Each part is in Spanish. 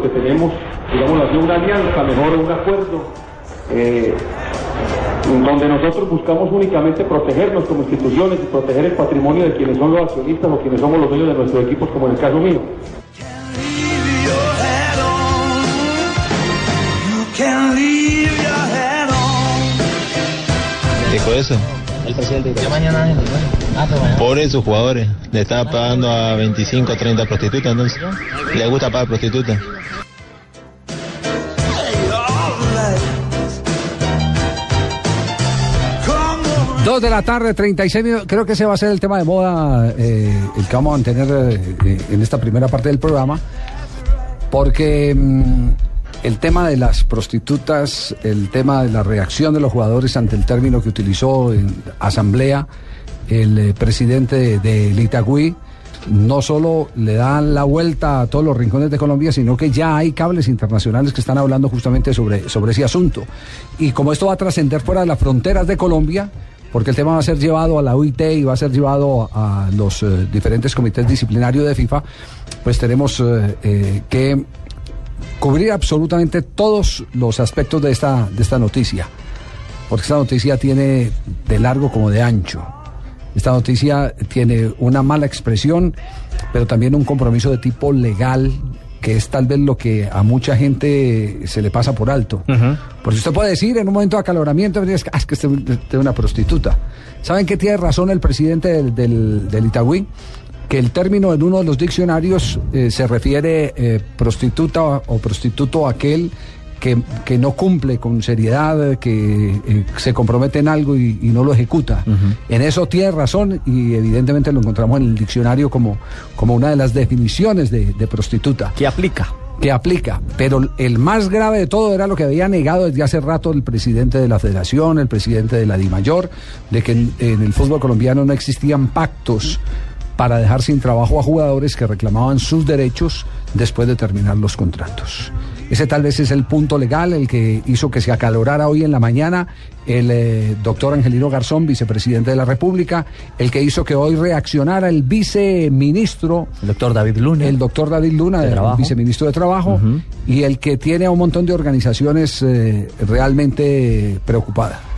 Que tenemos, digamos así, una alianza, mejor un acuerdo, eh, donde nosotros buscamos únicamente protegernos como instituciones y proteger el patrimonio de quienes son los accionistas o quienes somos los dueños de nuestros equipos, como en el caso mío. Dijo eso. El presidente mañana bueno. Ah, jugadores. Le estaba pagando a 25 o 30 prostitutas, entonces. Le gusta pagar prostitutas. Dos de la tarde, 36 minutos. Creo que ese va a ser el tema de moda, eh, el que vamos a mantener eh, eh, en esta primera parte del programa. Porque mm, el tema de las prostitutas, el tema de la reacción de los jugadores ante el término que utilizó en asamblea el eh, presidente de, Itagüí, no solo le dan la vuelta a todos los rincones de Colombia, sino que ya hay cables internacionales que están hablando justamente sobre, sobre ese asunto. Y como esto va a trascender fuera de las fronteras de Colombia, porque el tema va a ser llevado a la UIT y va a ser llevado a los eh, diferentes comités disciplinarios de FIFA, pues tenemos eh, que cubrir absolutamente todos los aspectos de esta, de esta noticia, porque esta noticia tiene de largo como de ancho. Esta noticia tiene una mala expresión, pero también un compromiso de tipo legal, que es tal vez lo que a mucha gente se le pasa por alto. Porque usted puede decir en un momento de acaloramiento, es que, ah, es que usted es una prostituta. ¿Saben qué tiene razón el presidente del, del, del Itagüí? Que el término en uno de los diccionarios eh, se refiere eh, prostituta o prostituto aquel que, que no cumple con seriedad, que eh, se compromete en algo y, y no lo ejecuta. En eso tiene razón y evidentemente lo encontramos en el diccionario como, como una de las definiciones de, de prostituta. ¿Qué aplica? Que aplica. Pero el más grave de todo era lo que había negado desde hace rato el presidente de la federación, el presidente de la DIMAYOR, de que en, en el fútbol colombiano no existían pactos para dejar sin trabajo a jugadores que reclamaban sus derechos después de terminar los contratos. Ese tal vez es el punto legal, el que hizo que se acalorara hoy en la mañana el eh, doctor Angelino Garzón, vicepresidente de la República, el que hizo que hoy reaccionara el viceministro, El doctor David Luna. el doctor David Luna, el viceministro de Trabajo, y el que tiene a un montón de organizaciones eh, realmente preocupadas.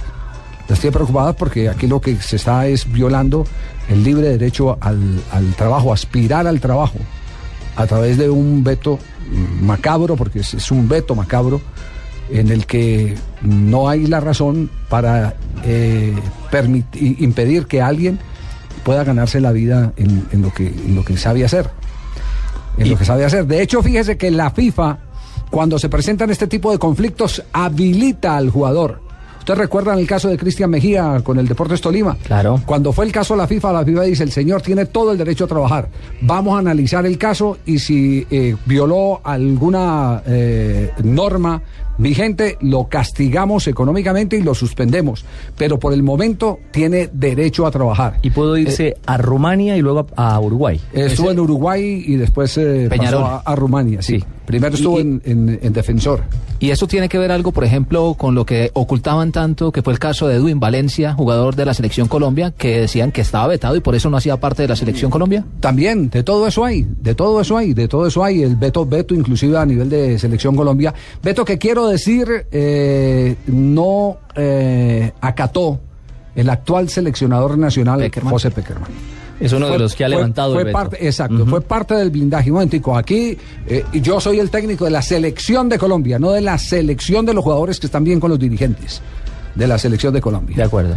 Las tiene preocupadas porque aquí lo que se está es violando el libre derecho al, al trabajo, aspirar al trabajo, a través de un veto macabro, porque es, es un veto macabro, en el que no hay la razón para eh, impedir que alguien pueda ganarse la vida en, en lo, que, en lo que sabe hacer. En lo que sabe hacer. De hecho, fíjese que la FIFA, cuando se presentan este tipo de conflictos, habilita al jugador. Ustedes recuerdan el caso de Cristian Mejía con el Deportes Tolima. Claro. Cuando fue el caso a la FIFA, la FIFA dice, el señor tiene todo el derecho a trabajar. Vamos a analizar el caso y si eh, violó alguna eh, norma vigente, lo castigamos económicamente y lo suspendemos. Pero por el momento tiene derecho a trabajar. Y pudo irse a Rumania y luego a, a Uruguay. Estuvo en Uruguay y después eh, pasó a, a Rumania, sí. Sí. Primero estuvo Y- en, en- en defensor. Y eso tiene que ver algo, por ejemplo, con lo que ocultaban tanto, que fue el caso de Edwin Valencia, jugador de la selección Colombia, que decían que estaba vetado y por eso no hacía parte de la selección Colombia. También, de todo eso hay, de todo eso hay, de todo eso hay, el veto, veto inclusive a nivel de selección Colombia. Veto que quiero decir, eh, no eh, acató el actual seleccionador nacional, Peckerman. José Peckerman. Es uno de los que ha fue- levantado fue el veto. parte, Exacto, fue parte del blindaje. Un momentico, aquí eh, yo soy el técnico de la selección de Colombia, no de la selección de los jugadores que están bien con los dirigentes de la selección de Colombia. De acuerdo.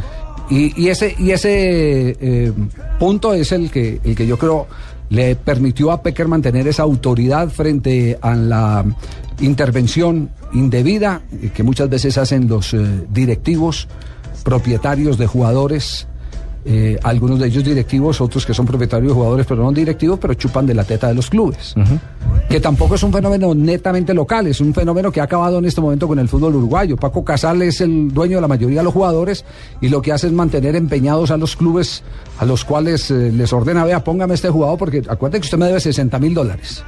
Y, y ese, y ese eh, punto es el que, el que yo creo le permitió a Peckerman tener esa autoridad frente a la intervención indebida eh, que muchas veces hacen los eh, directivos, propietarios de jugadores, eh, algunos de ellos directivos, otros que son propietarios de jugadores pero no directivos, pero chupan de la teta de los clubes. Que tampoco es un fenómeno netamente local, es un fenómeno que ha acabado en este momento con el fútbol uruguayo. Paco Casal es el dueño de la mayoría de los jugadores y lo que hace es mantener empeñados a los clubes a los cuales eh, les ordena, vea, póngame este jugador porque acuérdate que usted me debe 60 mil dólares.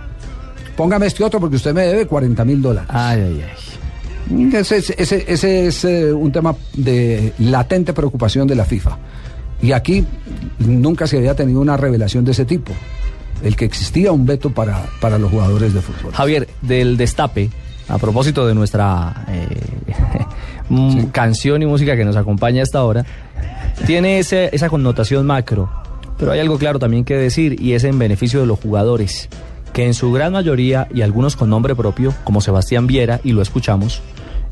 Póngame este otro porque usted me debe 40 mil dólares. Ay, ay, ay. Ese, es- ese- ese es eh, un tema de latente preocupación de la FIFA. Y aquí nunca se había tenido una revelación de ese tipo. El que existía un veto para, para los jugadores de fútbol. Javier, del destape, a propósito de nuestra eh, canción y música que nos acompaña hasta ahora, tiene ese- esa connotación macro, pero hay algo claro también que decir y es en beneficio de los jugadores, que en su gran mayoría y algunos con nombre propio, como Sebastián Viera, y lo escuchamos,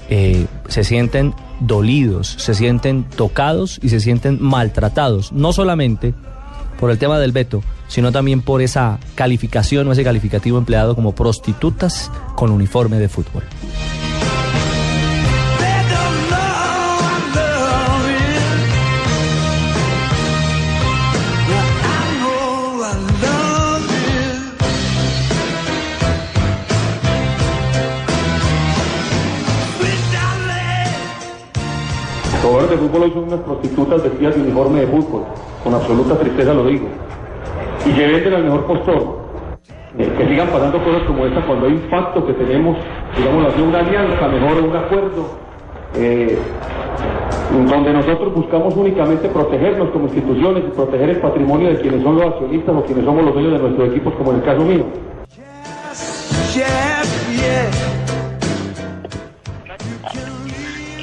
eh, se sienten dolidos, se sienten tocados y se sienten maltratados, no solamente por el tema del veto, sino también por esa calificación o ese calificativo empleado como prostitutas con uniforme de fútbol. Jugadores de fútbol hoy son unas prostitutas vestidas de uniforme de fútbol, con absoluta tristeza lo digo. Y que venden al mejor postor. Eh, que sigan pasando cosas como esta cuando hay un pacto que tenemos, digamos así, una alianza, mejor un acuerdo, eh, donde nosotros buscamos únicamente protegernos como instituciones y proteger el patrimonio de quienes son los accionistas o quienes somos los dueños de nuestros equipos, como en el caso mío. Yes, yes. Y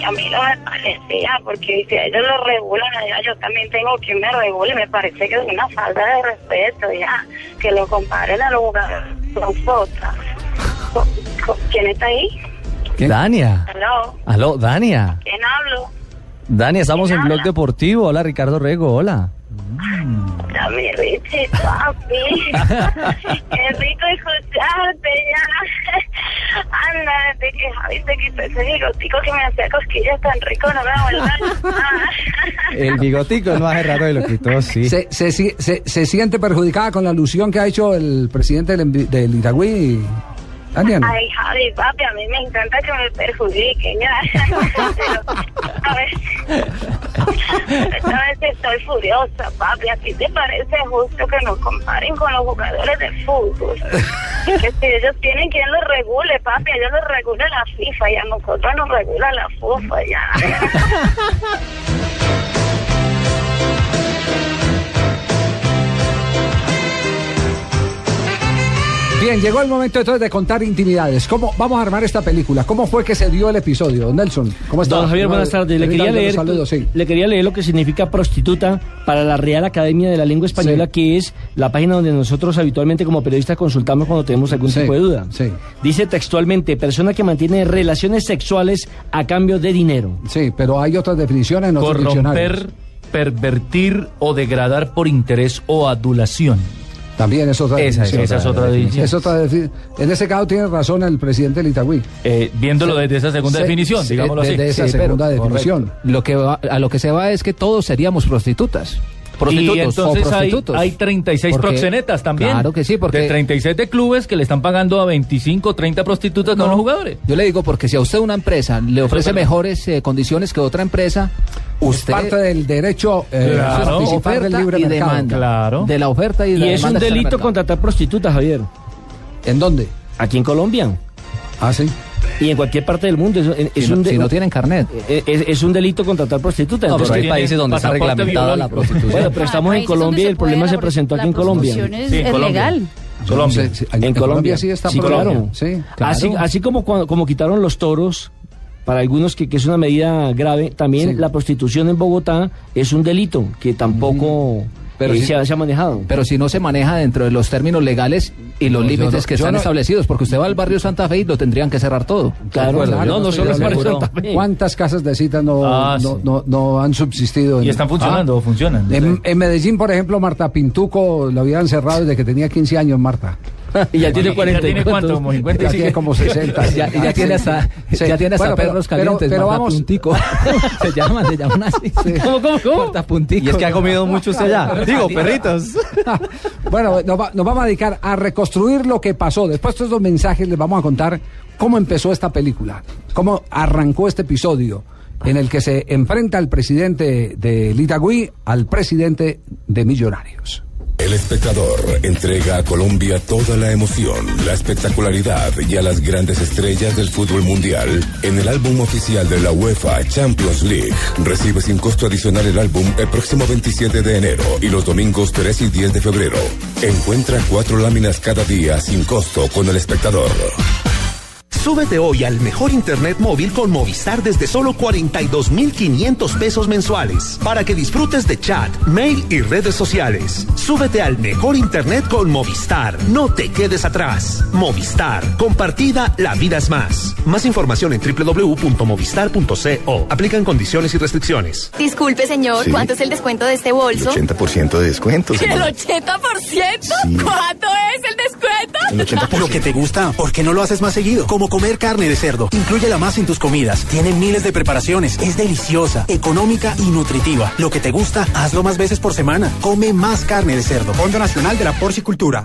a mí no me parecía, porque si ellos lo regulan allá, yo también tengo que me regule. Me parece que es una falta de respeto, ya. Que lo comparen a los jugadores con fotos. ¿Con- con- ¿Quién está ahí? Dania. Aló, Aló, Dania. ¿quién hablo? Dania, estamos en ¿Quién Blog? Deportivo. Hola, Ricardo Rego, hola. A mi Richie, papi. Qué rico escucharte ya. Anda, desde que Javi se quitó ese bigotico que me hacía cosquillas tan rico, no me vuelvas a El bigotico no hace rato de lo quitó, sí. Se, se, se- se siente perjudicada con la alusión que ha hecho el presidente del, del Itagüí, Ay, Javi, papi, a mí me encanta que me perjudiquen. ya. Pero, a ver, esta vez estoy furiosa, papi. ¿A ti te parece justo que nos comparen con los jugadores de fútbol? Que si ellos tienen quien los regule, papi, ellos los regula la FIFA y a nosotros nos regula la FUFA, ya. Bien, llegó el momento entonces de contar intimidades. ¿Cómo vamos a armar esta película? ¿Cómo fue que se dio el episodio? Nelson, ¿cómo está? Don Javier, buenas tardes. Le quería, leer, Saludos, sí. le quería leer lo que significa prostituta para la Real Academia de la Lengua Española, Sí. que es la página donde nosotros habitualmente como periodistas consultamos cuando tenemos algún Sí, tipo de duda. sí. Dice textualmente, persona que mantiene relaciones sexuales a cambio de dinero. Sí, pero hay otras definiciones en otros diccionarios. Corromper, pervertir o degradar por interés o adulación. También es otra Esa otra Esa es otra definición. Es otra defi- En ese caso tiene razón el presidente del Itagüí. Eh, viéndolo desde esa segunda Sí, definición, sí, digámoslo así. desde esa Sí, pero- segunda definición. Lo que va- a lo que se va es que todos seríamos prostitutas. Prostitutos y o entonces hay, prostitutos. hay 36 Porque- proxenetas también. Claro que sí, porque De 37 clubes que le están pagando a 25, 30 prostitutas a los jugadores. Yo le digo porque si a usted una empresa le ofrece es mejores eh, condiciones que otra empresa, usted Parte del derecho eh, Claro. a participar del oferta libre y mercado. demanda. Claro. De la oferta y de Y la es un demanda está en el delito contratar prostitutas, Javier. ¿En dónde? Aquí en Colombia. Ah, sí. Y en cualquier parte del mundo. Es, es Si no- un si no tienen carnet. Es, es un delito contratar prostitutas. No, pero hay países donde está reglamentada la prostitución. Bueno, pero estamos en Colombia y el problema se presentó aquí en Colombia. prostitución es- Sí, en es Colombia. legal. Colombia. Sí, sí, En, Colombia sí está sí, claro. Sí, claro. Así, así como, cuando- como quitaron los toros, para algunos que, que es una medida grave, también Sí. la prostitución en Bogotá es un delito que tampoco Pero si- se, ha, se ha manejado. Pero si no se maneja dentro de los términos legales y los No, límites no- que están no- establecidos, porque usted va al barrio Santa Fe y lo tendrían que cerrar todo. Claro, Claro, no, no estoy solo. Santa Fe. ¿Cuántas casas de cita no, Ah, no, sí. no, no han subsistido? Y están funcionando, Ah. o funcionan. En, en Medellín, por ejemplo, Marta Pintuco lo habían cerrado desde que tenía 15 años, Marta. y ya tiene ¿Ya 40 tiene y cuánto? cuántos. Como 50 y Ya tiene como 60. Ya, ya tiene hasta, Sí. ya tiene hasta perros pero- calientes. pero vamos- Puntico. se llaman, se llaman así. ¿Cómo, cómo, cómo? Y es que ha comido mucho usted ya. Digo, perritos. bueno, nos, va- nos vamos a dedicar a reconstruir lo que pasó. Después de estos mensajes les vamos a contar cómo empezó esta película, cómo arrancó este episodio en el que se enfrenta el presidente de Itagüí al presidente de Millonarios. El espectador entrega a Colombia toda la emoción, la espectacularidad y a las grandes estrellas del fútbol mundial en el álbum oficial de la UEFA Champions League. Recibe sin costo adicional el álbum el próximo 27 de enero y los domingos 3 y 10 de febrero. Encuentra cuatro láminas cada día sin costo con el espectador. Súbete hoy al mejor internet móvil con Movistar desde solo 42,500 pesos mensuales para que disfrutes de chat, mail y redes sociales. Súbete al mejor internet con Movistar. No te quedes atrás. Movistar. Compartida, la vida es más. Más información en www.movistar.co. Aplican condiciones y restricciones. Disculpe, señor, Sí. ¿cuánto es el descuento de este bolso? 80% de descuento. ¿El 80%? ¿Cuánto es el descuento? Lo que te gusta, ¿por qué no lo haces más seguido? Como comer carne de cerdo. Inclúyela más en tus comidas. Tiene miles de preparaciones. Es deliciosa, económica y nutritiva. Lo que te gusta, hazlo más veces por semana. Come más carne de cerdo. Fondo Nacional de la Porcicultura.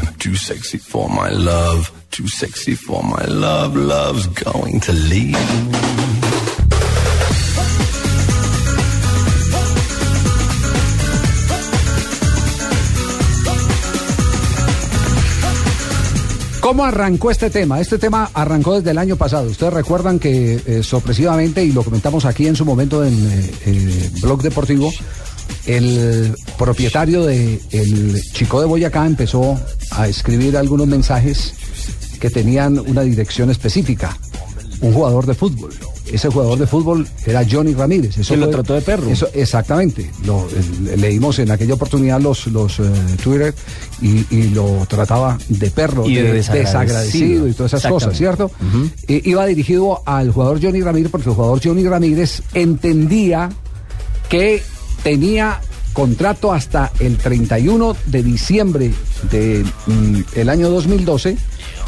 Too sexy for my love, too sexy for my love, love's going to leave. ¿Cómo arrancó este tema? Este tema arrancó desde el año pasado. Ustedes recuerdan que eh, sorpresivamente, y lo comentamos aquí en su momento en eh, eh, Blog Deportivo, el propietario de el Chico de Boyacá empezó a escribir algunos mensajes que tenían una dirección específica. Un jugador de fútbol. Ese jugador de fútbol era Johnny Ramírez. Eso Que lo trató de perro. eso- exactamente. Lo, leímos en aquella oportunidad los, los eh, Twitter y, y lo trataba de perro, Y de de desagradecido. desagradecido y todas esas cosas. ¿cierto? Eh, iba dirigido al jugador Johnny Ramírez porque el jugador Johnny Ramírez entendía que tenía contrato hasta el 31 de diciembre del año 2012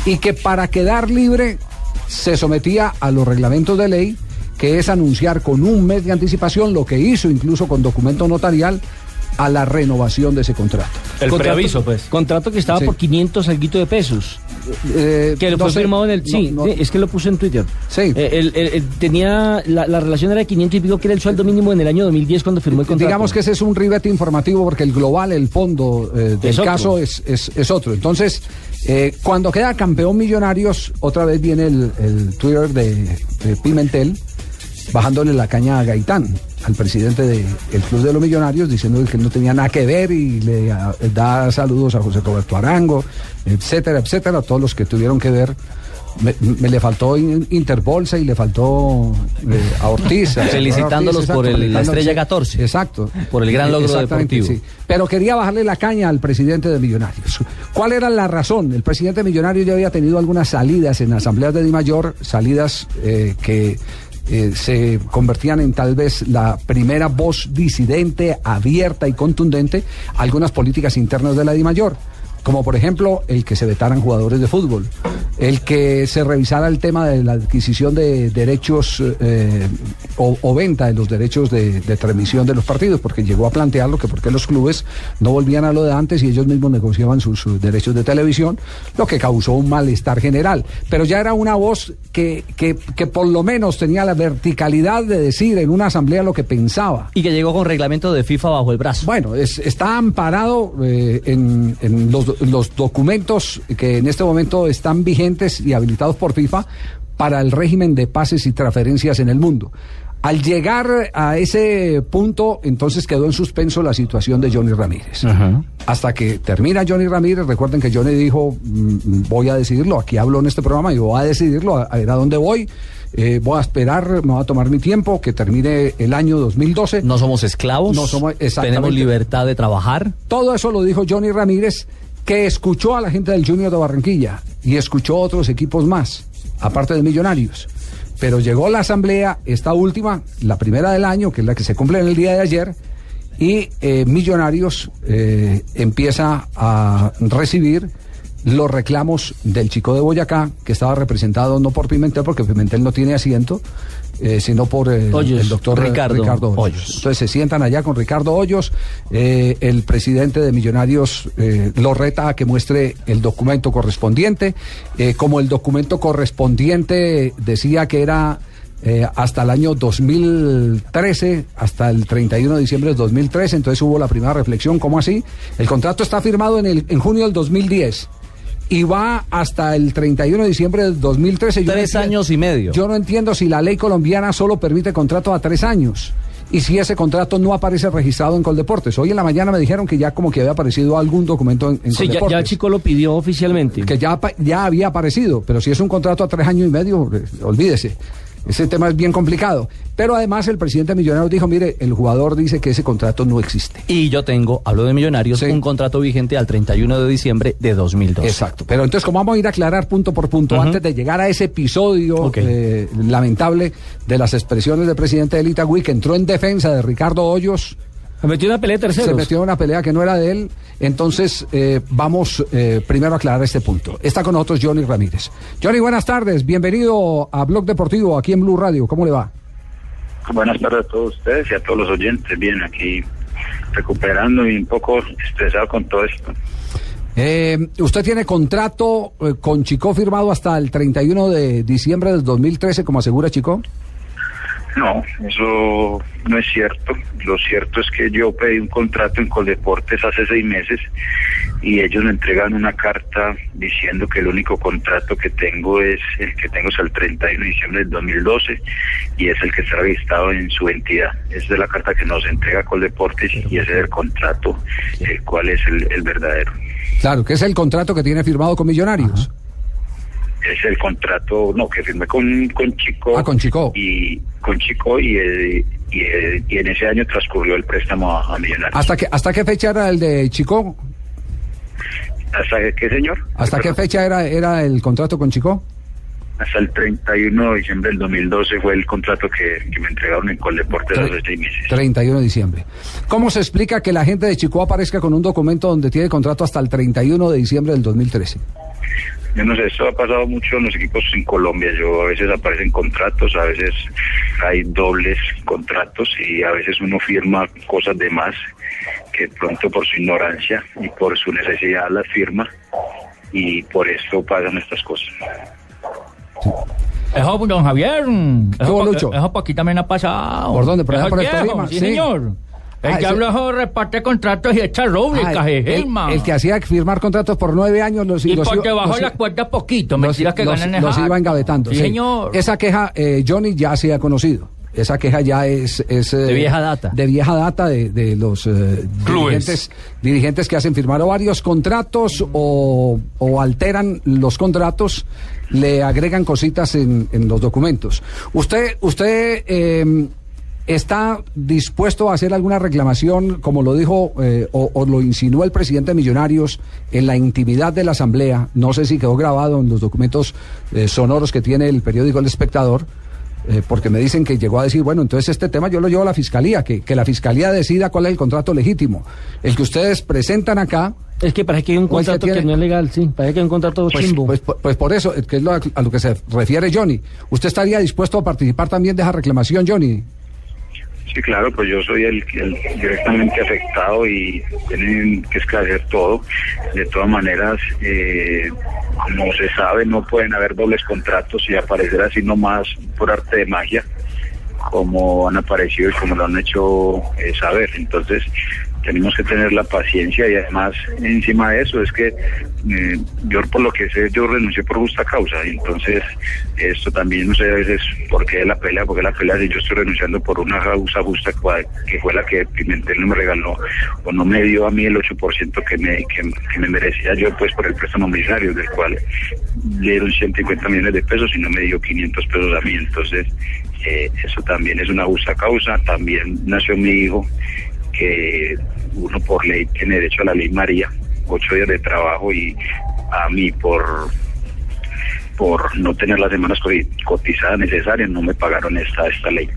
y que para quedar libre se sometía a los reglamentos de ley, que es anunciar con un mes de anticipación lo que hizo incluso con documento notarial a la renovación de ese contrato. El Contrato- preaviso, pues. Contrato que estaba Sí. por 500 alguito de pesos. Eh, que lo no fue sé, firmado en el... Sí, no, no. sí, es que lo puse en Twitter. Sí. Eh, el- el- el- tenía... La, la relación era de 500 y pico, que era el sueldo mínimo en el año 2010 cuando firmó el contrato. Digamos que ese es un ribete informativo porque el global, el fondo eh, del Es caso es, es, es otro. Entonces, eh, cuando queda campeón Millonarios, otra vez viene el, el Twitter de, de Pimentel bajándole la caña a Gaitán, al presidente del Club de los Millonarios, diciendo que no tenía nada que ver y le da saludos a José Roberto Arango, etcétera, etcétera, a todos los que tuvieron que ver. Me, me le faltó in- Interbolsa y le faltó eh, a Ortiz. a Felicitándolos Ortiz, por el- la estrella sí. 14. Exacto. Por el gran logro deportivo. sí. Pero quería bajarle la caña al presidente de Millonarios. ¿Cuál era la razón? El presidente de Millonarios ya había tenido algunas salidas en asambleas de Di Mayor, salidas eh, que eh, se convertían en tal vez la primera voz disidente, abierta y contundente algunas políticas internas de la Di Mayor. Como por ejemplo el que se vetaran jugadores de fútbol, el que se revisara el tema de la adquisición de derechos eh, o, o venta de los derechos de, de transmisión de los partidos, porque llegó a plantearlo que porque los clubes no volvían a lo de antes y ellos mismos negociaban sus, sus derechos de televisión, lo que causó un malestar general. Pero ya era una voz que, que, que por lo menos tenía la verticalidad de decir en una asamblea lo que pensaba. Y que llegó con reglamento de FIFA bajo el brazo. Bueno, es- está amparado eh, en, en los, los documentos que en este momento están vigentes y habilitados por FIFA para el régimen de pases y transferencias en el mundo. Al llegar a ese punto, entonces quedó en suspenso la situación de Johnny Ramírez. Hasta que termina Johnny Ramírez, recuerden que Johnny dijo, mm, voy a decidirlo, aquí hablo en este programa y voy a decidirlo, a, ver a dónde voy, eh, voy a esperar, me voy a tomar mi tiempo, que termine el año 2012. No somos esclavos. No somos, Tenemos libertad de trabajar. Todo eso lo dijo Johnny Ramírez, que escuchó a la gente del Junior de Barranquilla y escuchó otros equipos más, aparte de Millonarios. Pero llegó la asamblea, esta última, la primera del año, que es la que se cumple en el día de ayer, y eh, Millonarios eh, empieza a recibir los reclamos del chico de Boyacá, que estaba representado no por Pimentel, porque Pimentel no tiene asiento, eh, sino por Hoyos, el doctor Ricardo Ricardo, Hoyos. Hoyos. Entonces se sientan allá con Ricardo Hoyos, eh, el presidente de Millonarios eh, lo reta a que muestre el documento correspondiente, eh, como el documento correspondiente decía que era eh, hasta el año 2013, hasta el 31 de diciembre de 2013, entonces hubo la primera reflexión, ¿cómo así? El contrato está firmado en, el, en junio del 2010 y va hasta el 31 de diciembre del 2013. Yo no Tres entiendo- años y medio. Yo no entiendo si la ley colombiana solo permite contrato a tres años. Y si ese contrato no aparece registrado en Coldeportes. Hoy en la mañana me dijeron que ya como que había aparecido algún documento en, en Sí, ya, Coldeportes. ya Chico lo pidió oficialmente. Que ya, ya había aparecido, pero si es un contrato a tres años y medio, eh, olvídese. Ese tema es bien complicado. Pero además el presidente Millonarios dijo, mire, el jugador dice que ese contrato no existe. Y yo tengo, hablo de Millonarios, un contrato vigente al 31 de diciembre de 2002. Exacto. Pero entonces, como vamos a ir a aclarar punto por punto, antes de llegar a ese episodio eh, lamentable de las expresiones del presidente del Itagüí, que entró en defensa de Ricardo Hoyos. Se metió en una pelea de terceros. Se metió en una pelea que no era de él. Entonces, eh, vamos eh, primero a aclarar este punto. Está con nosotros Johnny Ramírez. Johnny, buenas tardes. Bienvenido a Blog Deportivo aquí en Blue Radio. ¿Cómo le va? Buenas tardes a todos ustedes y a todos los oyentes. Bien, aquí recuperando y un poco estresado con todo esto. Eh, usted tiene contrato eh, con Chico firmado hasta el 31 de diciembre del 2013, como asegura Chico. No, eso no es cierto. Lo cierto es que yo pedí un contrato en Coldeportes hace seis meses y ellos me entregan una carta diciendo que el único contrato que tengo es el que tengo hasta el 31 de diciembre del 2012 y es el que está registrado en su entidad. Esa es la carta que nos entrega Coldeportes y ese es el contrato, el cual es el, el verdadero. Claro, que es el contrato que tiene firmado con Millonarios. Es el contrato no que firmé con, con Chico Ah, con Chico. y con Chico y, eh, y, eh, y en ese año transcurrió el préstamo a, a Millonarios ¿Hasta qué, ¿Hasta qué fecha era el de Chico? ¿hasta qué señor? ¿Hasta qué fecha era, era el contrato con Chico? hasta el 31 de diciembre del 2012 fue el contrato que, que me entregaron en Coldeportes hace seis meses 31 de diciembre. ¿Cómo se explica que la gente de Chico aparezca con un documento donde tiene contrato hasta el 31 de diciembre del 2013? Yo no sé, esto ha pasado mucho en los equipos en Colombia. Yo a veces aparecen contratos, a veces hay dobles contratos y a veces uno firma cosas de más que pronto por su ignorancia y por su necesidad las firma y por esto pasan estas cosas. Eso, don Javier. Eso, Lucho? eso pa' aquí también ha pasado. ¿Por dónde? ¿Por Eso por el viejo, Sí. señor. El Ah, ese- eso reparte contratos y echa rúbricas, Ah, el, Gelma. el que hacía firmar contratos por nueve años los, Y los por iba- debajo los- las cuerdas poquito, los- mentiras que los- ganan los esa- iba engavetando. Sí, sí. señor. Esa queja eh, Johnny ya se ha conocido. esa queja ya es, es eh, De vieja data. de vieja data de, de los eh, dirigentes, dirigentes que hacen firmar o varios contratos o, o alteran los contratos, le agregan cositas en, en los documentos. Usted, usted eh, está dispuesto a hacer alguna reclamación, como lo dijo eh, o, o lo insinuó el presidente de Millonarios en la intimidad de la asamblea. No sé si quedó grabado en los documentos eh, sonoros que tiene el periódico El Espectador. Eh, porque me dicen que llegó a decir, bueno, entonces este tema yo lo llevo a la fiscalía, que, que la fiscalía decida cuál es el contrato legítimo. El que ustedes presentan acá. Es que parece que hay un contrato que, no es legal, sí. Parece que hay un contrato pues, chimbo. pues, pues por eso, que es lo a, a lo que se refiere Johnny. ¿Usted estaría dispuesto a participar también de esa reclamación, Johnny? Sí, claro, pues yo soy el, el directamente afectado y tienen que esclarecer todo. De todas maneras, eh, como se sabe, no pueden haber dobles contratos y aparecer así nomás por arte de magia, como han aparecido y como lo han hecho eh, saber. Entonces, tenemos que tener la paciencia y además, encima de eso, es que eh, yo por lo que sé, yo renuncié por justa causa. y Entonces, esto también no sé a veces por qué la pelea, porque la pelea si yo estoy renunciando por una causa justa que fue la que Pimentel no me regaló o no me dio a mí el 8% que me, que, que me merecía yo pues por el préstamo millonario, del cual le dieron 150 millones de pesos y no me dio 500 pesos a mí. Entonces, eh, eso también es una justa causa. También nació mi hijo que uno por ley tiene derecho a la ley María, ocho días de trabajo y a mí por por no tener las semanas co- cotizadas necesarias no me pagaron esta esta ley.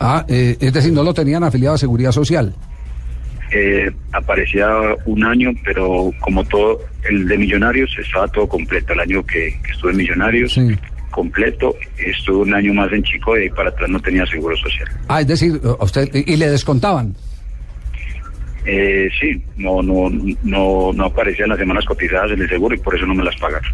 Ah, eh, es decir, no lo tenían afiliado a Seguridad Social. Eh, aparecía un año, pero como todo el de Millonarios estaba todo completo. El año que, que estuve en Millonarios completo, estuve un año más en Chico y ahí para atrás no tenía seguro social. Ah, es decir, a usted y le descontaban. Eh, sí, no, no, no, no aparecían las semanas cotizadas en el seguro y por eso no me las pagaron.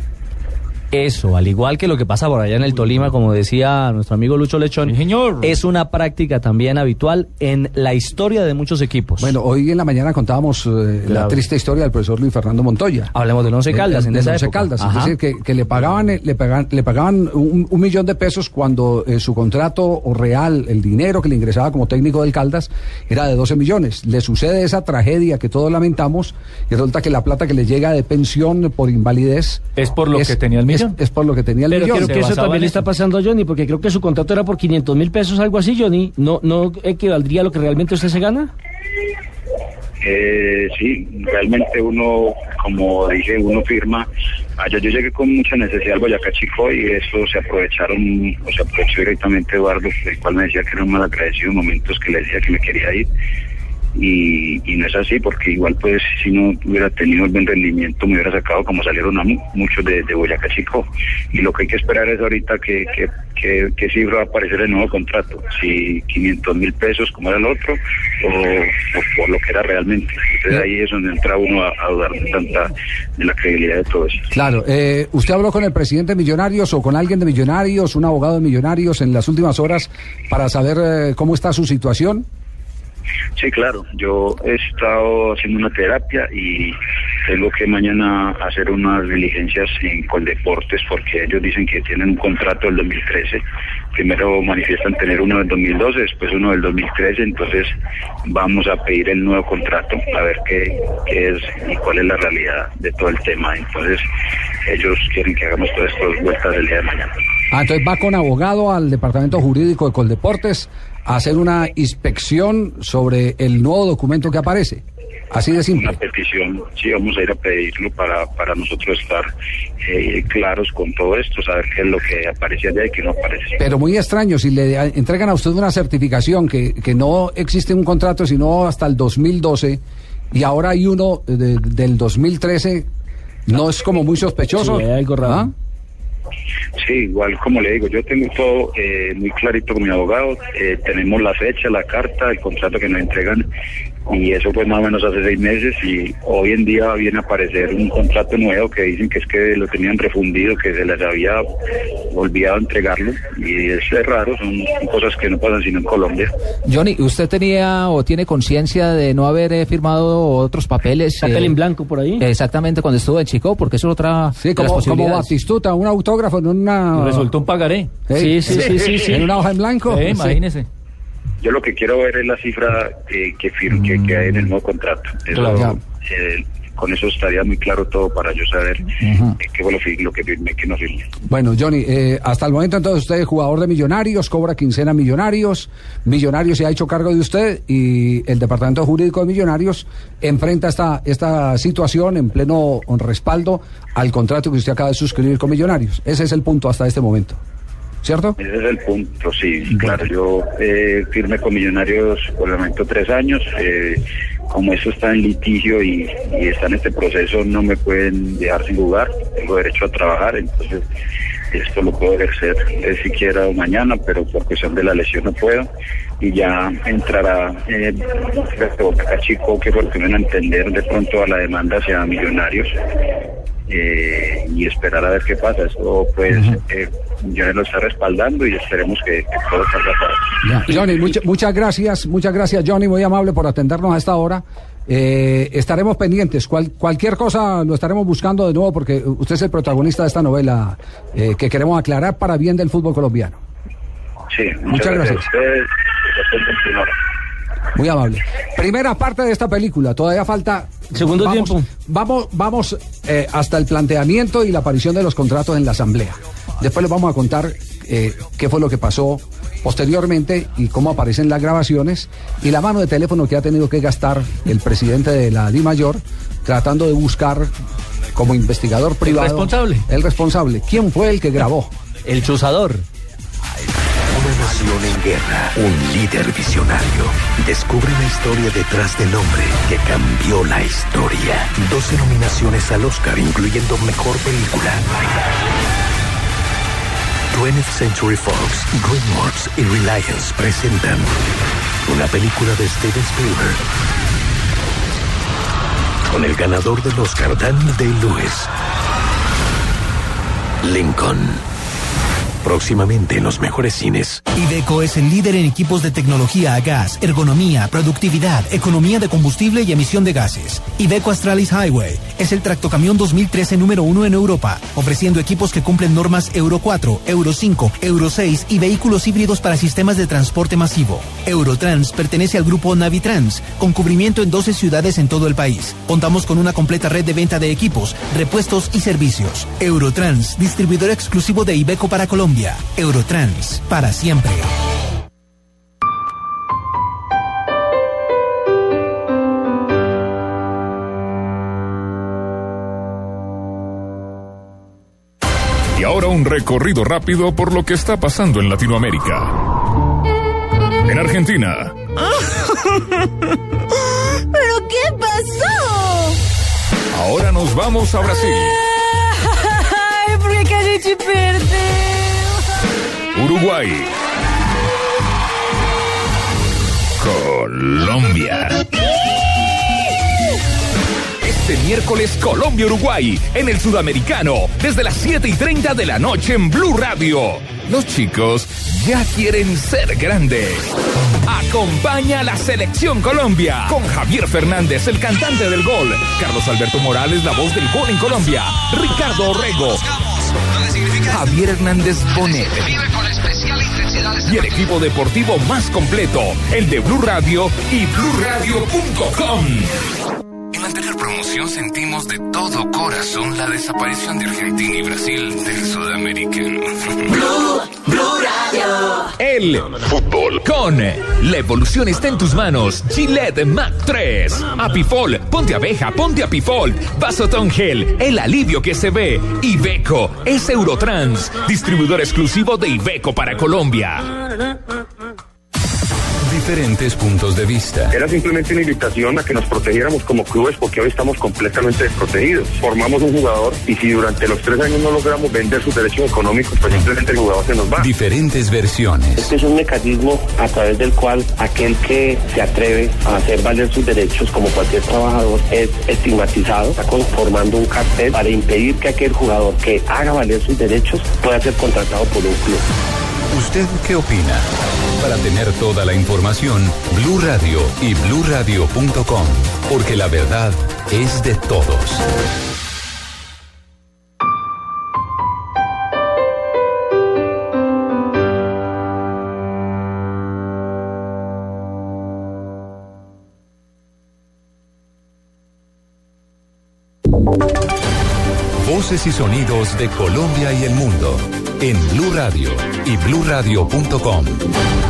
Eso, al igual que lo que pasa por allá en el Tolima, como decía nuestro amigo Lucho Lechón, es una práctica también habitual en la historia de muchos equipos. Bueno, hoy en la mañana contábamos eh, la triste historia del profesor Luis Fernando Montoya. Hablemos del Once Caldas, en del esa Once época. Caldas, es decir, que, que le pagaban, eh, le pagaban, le pagaban un, un millón de pesos cuando eh, su contrato o real, el dinero que le ingresaba como técnico del Caldas, era de 12 millones. Le sucede esa tragedia que todos lamentamos y resulta que la plata que le llega de pensión por invalidez es por lo que tenía el millón. Es, es por lo que tenía el Pero millón. creo que eso también le está pasando a Johnny, porque creo que su contrato era por 500 mil pesos, algo así, Johnny. ¿No, ¿No equivaldría a lo que realmente usted se gana? Eh, sí, realmente uno, como dije, uno firma. Allá yo llegué con mucha necesidad al Boyacá Chico y eso se aprovecharon, o se aprovechó directamente Eduardo, el cual me decía que era un mal agradecido en momentos que le decía que me quería ir. Y, y no es así, porque igual pues si no hubiera tenido el buen rendimiento me hubiera sacado como salieron a mu- muchos de, de Boyacá Chico. Y lo que hay que esperar es ahorita que, que, que, que cifra va a aparecer el nuevo contrato, si 500 mil pesos como era el otro o, o por lo que era realmente. Entonces ahí es donde entra uno a, a dudar de tanta de la credibilidad de todo eso. Claro, eh, ¿usted habló con el presidente de Millonarios o con alguien de Millonarios, un abogado de Millonarios en las últimas horas para saber eh, cómo está su situación? Sí, claro. Yo he estado haciendo una terapia y tengo que mañana hacer unas diligencias en Coldeportes porque ellos dicen que tienen un contrato del 2013. Primero manifiestan tener uno del 2012, después uno del 2013. Entonces vamos a pedir el nuevo contrato a ver qué, qué es y cuál es la realidad de todo el tema. Entonces ellos quieren que hagamos todas estas vueltas el día de mañana. Ah, entonces va con abogado al departamento jurídico de Coldeportes hacer una inspección sobre el nuevo documento que aparece. Así de simple. Una petición, sí, vamos a ir a pedirlo para, para nosotros estar eh, claros con todo esto, saber qué es lo que aparece allá y qué no aparece. Pero muy extraño, si le entregan a usted una certificación que, que no existe un contrato sino hasta el 2012 y ahora hay uno de- del 2013, ¿no es como muy sospechoso? Sí, hay algo raro. ¿Ah? Sí, igual como le digo, yo tengo todo eh, muy clarito con mi abogado, eh, tenemos la fecha, la carta, el contrato que nos entregan y eso fue más o menos hace seis meses y hoy en día viene a aparecer un contrato nuevo que dicen que es que lo tenían refundido, que se les había olvidado entregarlo y eso es raro, son cosas que no pasan sino en Colombia. Johnny, ¿usted tenía o tiene conciencia de no haber eh, firmado otros papeles? Papel en blanco por ahí. Exactamente, cuando estuvo en Chico, porque eso es otra Sí, de las como, como. Batistuta, un autógrafo en una... Resultó un pagaré. Sí, Sí, sí, sí, sí. En una hoja en blanco. Eh, Sí. imagínese. Yo lo que quiero ver es la cifra eh, que, fir- que, que hay en el nuevo contrato. Eso, eh, con eso estaría muy claro todo para yo saber eh, qué fue lo, lo que firmé, qué no firmé. Bueno, Johnny, eh, hasta el momento entonces usted es jugador de Millonarios, cobra quincena Millonarios, Millonarios se ha hecho cargo de usted y el Departamento Jurídico de Millonarios enfrenta esta, esta situación en pleno respaldo al contrato que usted acaba de suscribir con Millonarios. Ese es el punto hasta este momento, ¿cierto? Ese es el punto, sí, claro. Yo eh, firmé con Millonarios por el momento tres años. eh, como eso está en litigio y, y está en este proceso, no me pueden dejar sin jugar. Tengo derecho a trabajar, entonces esto lo puedo ejercer eh, siquiera mañana, pero por cuestión de la lesión no puedo. Y ya entrará eh, Boca Chico, que por lo que me van a entender de pronto a la demanda hacia Millonarios. Eh, y esperar a ver qué pasa. Esto, pues, eh, yo lo está respaldando y esperemos que, que todo salga para. Johnny, mucha- muchas gracias, muchas gracias Johnny, muy amable por atendernos a esta hora. Eh, estaremos pendientes, Cual- cualquier cosa lo estaremos buscando de nuevo porque usted es el protagonista de esta novela eh, que queremos aclarar para bien del fútbol colombiano. Sí, Muchas gracias. Muy amable. Primera parte de esta película, todavía falta. Segundo vamos, tiempo. Vamos, vamos eh, hasta el planteamiento y la aparición de los contratos en la Asamblea. Después les vamos a contar eh, qué fue lo que pasó posteriormente y cómo aparecen las grabaciones y la mano de teléfono que ha tenido que gastar el presidente de la Di Mayor tratando de buscar como investigador privado. responsable. El responsable. ¿Quién fue el que grabó? El chuzador. Una nación en guerra, un líder visionario. Descubre la historia detrás del hombre que cambió la historia. 12 nominaciones al Oscar, incluyendo Mejor Película. 20th Century Fox, DreamWorks y Reliance presentan una película de Steven Spielberg con el ganador del Oscar, Daniel Day-Lewis. Lincoln. Próximamente en los mejores cines. Iveco es el líder en equipos de tecnología a gas, ergonomía, productividad, economía de combustible y emisión de gases. Iveco Astralis Highway es el tractocamión 2013 número uno en Europa, ofreciendo equipos que cumplen normas Euro 4, Euro 5, Euro 6 y vehículos híbridos para sistemas de transporte masivo. Eurotrans pertenece al grupo Navitrans, con cubrimiento en 12 ciudades en todo el país. Contamos con una completa red de venta de equipos, repuestos y servicios. Eurotrans, distribuidor exclusivo de Iveco para Colombia. Eurotrans, para siempre. Y ahora un recorrido rápido por lo que está pasando en Latinoamérica. En Argentina, ¿Pero qué pasó? ahora nos vamos a Brasil, Ay, ¿por perde? Uruguay, Colombia. Este miércoles Colombia-Uruguay en el Sudamericano desde las 7 y 30 de la noche en Blue Radio. Los chicos ya quieren ser grandes. Acompaña a la selección Colombia con Javier Fernández, el cantante del gol, Carlos Alberto Morales, la voz del gol en Colombia, Ricardo Orrego, Javier Hernández Bonet y el equipo deportivo más completo, el de Blue Radio y BlueRadio.com. Promoción sentimos de todo corazón la desaparición de Argentina y Brasil del sudamericano. El fútbol con la evolución está en tus manos. Gillette Mac 3. Apifol, ponte abeja, ponte Apifol. Vasotón Gel, el alivio que se ve. Iveco es Eurotrans, distribuidor exclusivo de Iveco para Colombia. Diferentes puntos de vista. Era simplemente una invitación a que nos protegiéramos como clubes porque hoy estamos completamente desprotegidos. Formamos un jugador y si durante los tres años no logramos vender sus derechos económicos, pues simplemente el jugador se nos va. Diferentes versiones. Este es un mecanismo a través del cual aquel que se atreve a hacer valer sus derechos como cualquier trabajador es estigmatizado, está conformando un cartel para impedir que aquel jugador que haga valer sus derechos pueda ser contratado por un club. ¿Usted qué opina? Para tener toda la información, Blue Radio y bluradio.com, porque la verdad es de todos. Voces y sonidos de Colombia y el mundo en Blue Radio y bluradio.com,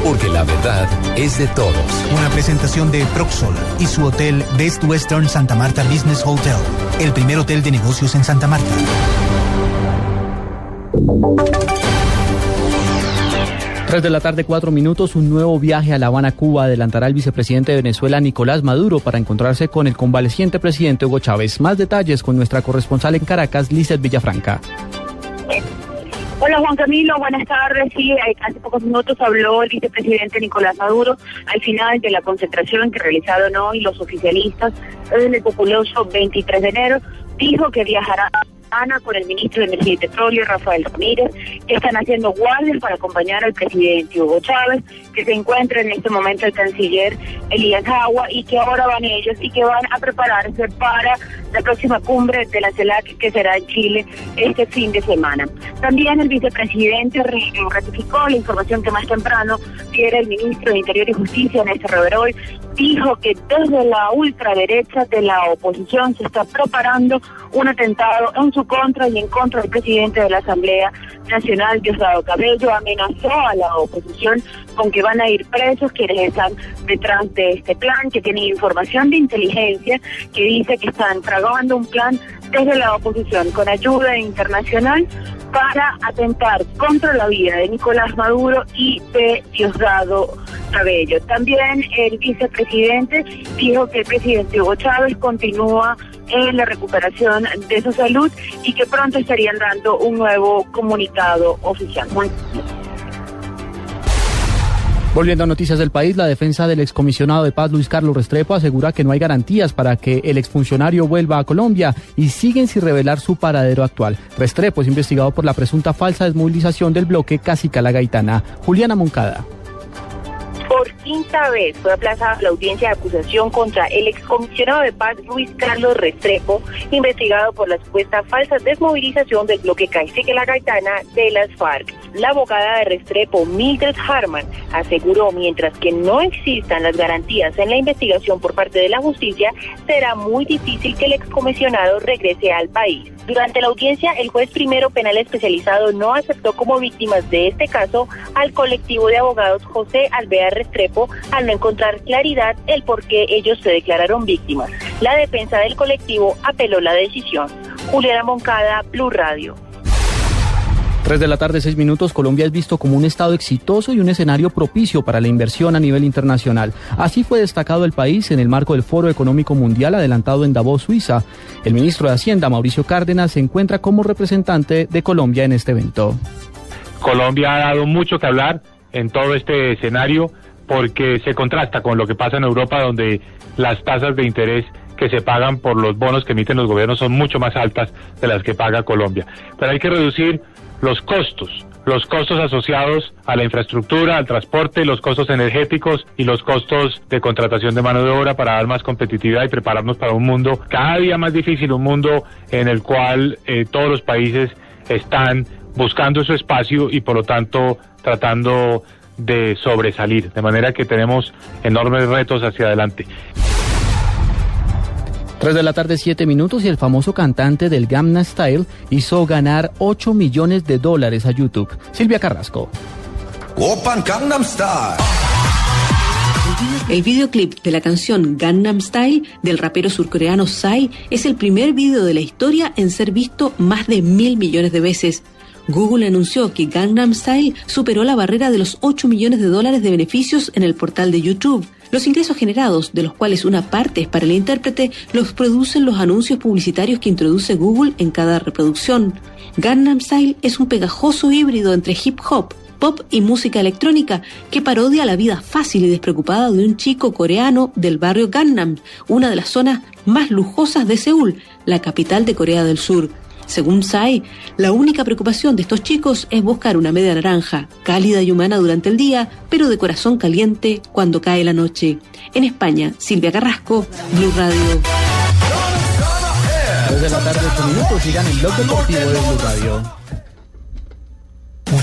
porque la verdad es de todos. Una presentación de Proxol y su hotel Best Western Santa Marta Business Hotel, el primer hotel de negocios en Santa Marta. Tres de la tarde, cuatro minutos, un nuevo viaje a La Habana, Cuba, adelantará el vicepresidente de Venezuela, Nicolás Maduro, para encontrarse con el convaleciente presidente Hugo Chávez. Más detalles con nuestra corresponsal en Caracas, Lizeth Villafranca. Hola Juan Camilo, buenas tardes. Sí, hace pocos minutos habló el vicepresidente Nicolás Maduro al final de la concentración que realizaron hoy los oficialistas en el populoso 23 de enero. Dijo que viajará Ana con el ministro de Energía y Petróleo, Rafael Ramírez, que están haciendo guardias para acompañar al presidente Hugo Chávez, que se encuentra en este momento el canciller Elías Agua y que ahora van ellos y que van a prepararse para la próxima cumbre de la CELAC que será en Chile este fin de semana. También el vicepresidente ratificó la información que más temprano diera el ministro de Interior y Justicia, Néstor Reverol, dijo que desde la ultraderecha de la oposición se está preparando un atentado en su contra y en contra del presidente de la Asamblea Nacional, Diosdado Cabello, amenazó a la oposición con que van a ir presos quienes están detrás de este plan, que tienen información de inteligencia que dice que están tragando un plan desde la oposición con ayuda internacional para atentar contra la vida de Nicolás Maduro y de Diosdado Cabello. También el vicepresidente dijo que el presidente Hugo Chávez continúa en la recuperación de su salud y que pronto estarían dando un nuevo comunicado oficial. Volviendo a noticias del país, la defensa del excomisionado de paz Luis Carlos Restrepo asegura que no hay garantías para que el exfuncionario vuelva a Colombia y siguen sin revelar su paradero actual. Restrepo es investigado por la presunta falsa desmovilización del bloque Casica La Gaitana. Juliana Moncada. Por quinta vez fue aplazada la audiencia de acusación contra el excomisionado de paz Luis Carlos Restrepo, investigado por la supuesta falsa desmovilización del bloque Cacique La Gaitana de las FARC. La abogada de Restrepo, Mildred Harman, aseguró mientras que no existan las garantías en la investigación por parte de la justicia, será muy difícil que el excomisionado regrese al país. Durante la audiencia, el juez primero penal especializado no aceptó como víctimas de este caso al colectivo de abogados José Alvear Restrepo al no encontrar claridad el por qué ellos se declararon víctimas. La defensa del colectivo apeló la decisión. Juliana Moncada, Blue Radio. 3 de la tarde, 6 minutos, Colombia es visto como un estado exitoso y un escenario propicio para la inversión a nivel internacional. Así fue destacado el país en el marco del Foro Económico Mundial adelantado en Davos, Suiza. El ministro de Hacienda, Mauricio Cárdenas, se encuentra como representante de Colombia en este evento. Colombia ha dado mucho que hablar en todo este escenario porque se contrasta con lo que pasa en Europa donde las tasas de interés que se pagan por los bonos que emiten los gobiernos son mucho más altas de las que paga Colombia. Pero hay que reducir los costos, los costos asociados a la infraestructura, al transporte, los costos energéticos y los costos de contratación de mano de obra para dar más competitividad y prepararnos para un mundo cada día más difícil, un mundo en el cual eh, todos los países están buscando su espacio y por lo tanto tratando de sobresalir, de manera que tenemos enormes retos hacia adelante. 3 de la tarde, 7 minutos y el famoso cantante del Gamna Style hizo ganar 8 millones de dólares a YouTube. Silvia Carrasco. El videoclip de la canción Gangnam Style del rapero surcoreano Psy es el primer video de la historia en ser visto más de mil millones de veces. Google anunció que Gangnam Style superó la barrera de los 8 millones de dólares de beneficios en el portal de YouTube. Los ingresos generados, de los cuales una parte es para el intérprete, los producen los anuncios publicitarios que introduce Google en cada reproducción. Gangnam Style es un pegajoso híbrido entre hip hop, pop y música electrónica que parodia la vida fácil y despreocupada de un chico coreano del barrio Gangnam, una de las zonas más lujosas de Seúl, la capital de Corea del Sur. Según Tsai, la única preocupación de estos chicos es buscar una media naranja, cálida y humana durante el día, pero de corazón caliente cuando cae la noche. En España, Silvia Carrasco, Blue Radio. Dos de la tarde, minutos, sigan el blog deportivo de Blue Radio.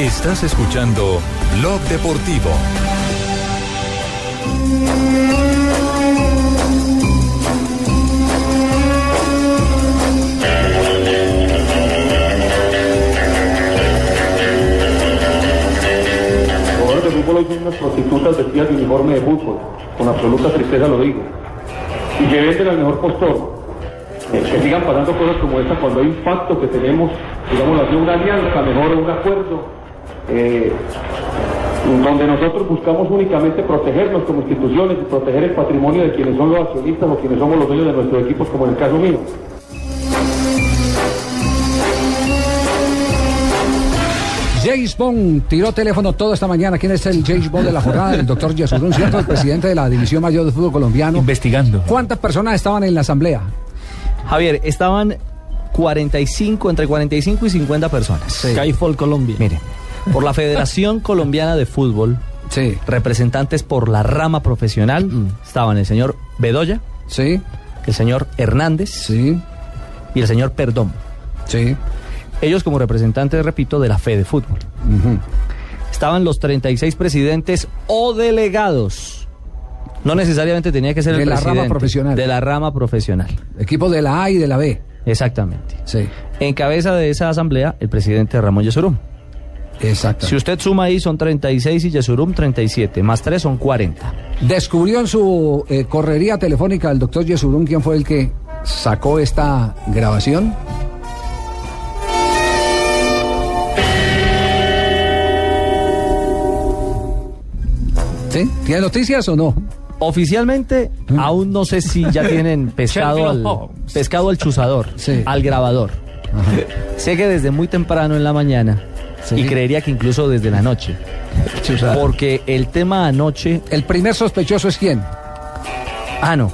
Estás escuchando Blog Deportivo. Jugadores de fútbol hoy son unas prostitutas vestidas de uniforme de fútbol, con absoluta tristeza lo digo, y que venden al mejor postor. Eh, que sigan pasando cosas como esta cuando hay un pacto que tenemos, digamos una alianza, mejor un acuerdo, eh, donde nosotros buscamos únicamente protegernos como instituciones y proteger el patrimonio de quienes son los accionistas o quienes somos los dueños de nuestros equipos, como en el caso mío. James Bond tiró teléfono toda esta mañana. ¿Quién es el James Bond de la jornada? El doctor Yesurún, ¿cierto? El presidente de la División Mayor de Fútbol Colombiano. Investigando. ¿Cuántas personas estaban en la asamblea? Javier, estaban 45, entre 45 y 50 personas. Skyfall Colombia. Mire, por la Federación Colombiana de Fútbol, representantes por la rama profesional, estaban el señor Bedoya, sí. el señor Hernández sí. y el señor Perdón. Sí. Ellos como representantes, repito, de la fe de fútbol. Estaban los 36 presidentes o delegados. No necesariamente tenía que ser De el la rama presidente. profesional. De la rama profesional. Equipos de la A y de la B. Exactamente. Sí. En cabeza de esa asamblea, el presidente Ramón Yesurum. Exacto. Si usted suma ahí, son 36 y Yesurum 37. Más 3 son 40. Descubrió en su eh, correría telefónica el doctor Yesurún quién fue el que sacó esta grabación. ¿Sí? ¿Tiene noticias o no? Oficialmente, aún no sé si ya tienen pescado al, pescado al chuzador, al grabador. Sé que desde muy temprano en la mañana, y creería que incluso desde la noche. Porque el tema anoche... ¿El primer sospechoso es quién? Ah, no.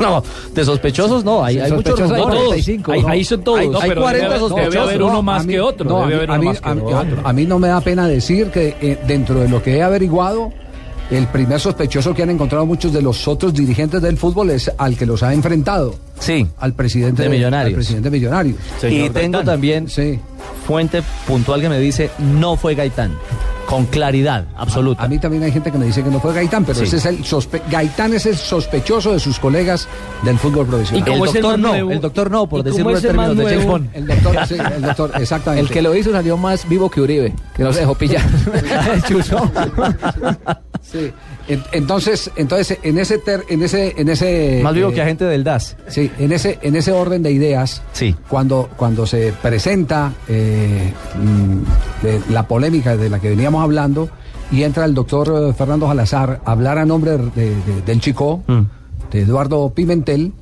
No, de sospechosos no, hay, Sí, hay muchos sospechosos hay rumores. 45, Hay, ¿no? ahí son todos. Hay- Hay, debe 40 haber- sospechosos. debe haber uno más que no, debe otro. A mí no me da pena decir que eh, dentro de lo que he averiguado, el primer sospechoso que han encontrado muchos de los otros dirigentes del fútbol es al que los ha enfrentado. Sí. Al presidente De Millonarios. Al presidente Millonarios. Y tengo también fuente puntual que me dice no fue Gaitán. Con claridad absoluta. A, mí también hay gente que me dice que no fue Gaitán, pero Sí. ese es el sospe- Gaitán es el sospechoso de sus colegas del fútbol profesional. el doctor no, el doctor no, por decirlo en términos de James Bond. El doctor, sí, el doctor, exactamente. El que lo hizo salió más vivo que Uribe, que no se dejó pillar. Sí. En- Entonces, entonces en ese ter- en ese en ese Más vivo eh, que agente del DAS. Sí, en ese en ese orden de ideas, Sí. cuando cuando se presenta eh, mm, la polémica de la que veníamos hablando y entra el doctor eh, Fernando Salazar a hablar a nombre de- de- del Chico, de Eduardo Pimentel,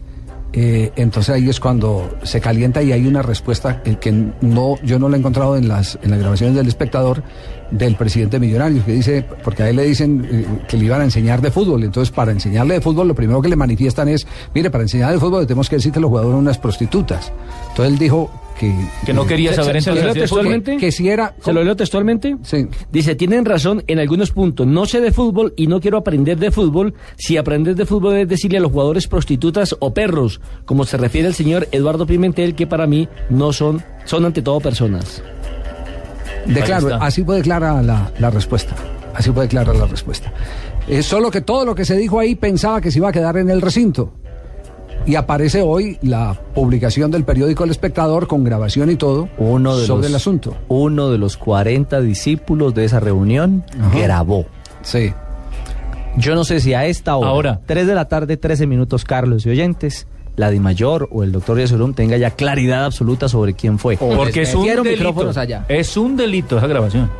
eh, entonces ahí es cuando se calienta y hay una respuesta eh, que no yo no la he encontrado en las en las grabaciones del espectador del presidente millonario que dice porque a él le dicen eh, que le iban a enseñar de fútbol entonces para enseñarle de fútbol lo primero que le manifiestan es mire para enseñar de fútbol le tenemos que decir que los jugadores son unas prostitutas entonces él dijo que, Que no quería saber ¿Se, se lo leo entonces de fútbol. textualmente? que si era ¿Se lo leo textualmente? Sí. Dice, tienen razón en algunos puntos. No sé de fútbol y no quiero aprender de fútbol. Si aprender de fútbol es decirle a los jugadores prostitutas o perros, como se refiere el señor Eduardo Pimentel, que para mí no son, son ante todo personas. De Ahí claro, está. así fue clara la, la respuesta. Así fue clara la respuesta. Eh, solo que todo lo que se dijo ahí pensaba que se iba a quedar en el recinto. Y aparece hoy la publicación del periódico El Espectador con grabación y todo Uno de sobre los, el asunto. Uno de los 40 discípulos de esa reunión grabó. Sí. Yo no sé si a esta hora, Ahora. 3 de la tarde, 13 minutos, Carlos y oyentes, la Mayor o el doctor Yesurum tenga ya claridad absoluta sobre quién fue. Porque es un delito. micrófonos allá. Es un delito esa grabación.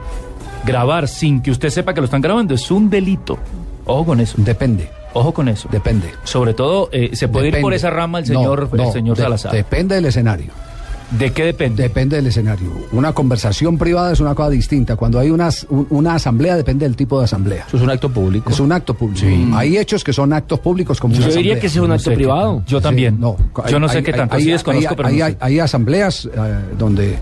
Grabar sin que usted sepa que lo están grabando es un delito. Ojo con eso. Depende. Ojo con eso. Depende. Sobre todo, eh, se puede ir por esa rama el No, señor, no, el señor de- Salazar. Depende del escenario. ¿De qué depende? Depende del escenario. Una conversación privada es una cosa distinta. Cuando hay unas- un- una asamblea, depende del tipo de asamblea. Eso es un acto público. Es un acto público. Hay hechos que son actos públicos como Yo una diría asamblea. que es un No acto privado. Yo también. no, Yo no hay- sé qué hay- tanto. hay- sí desconozco, hay- pero hay, no hay- sé. hay asambleas eh, donde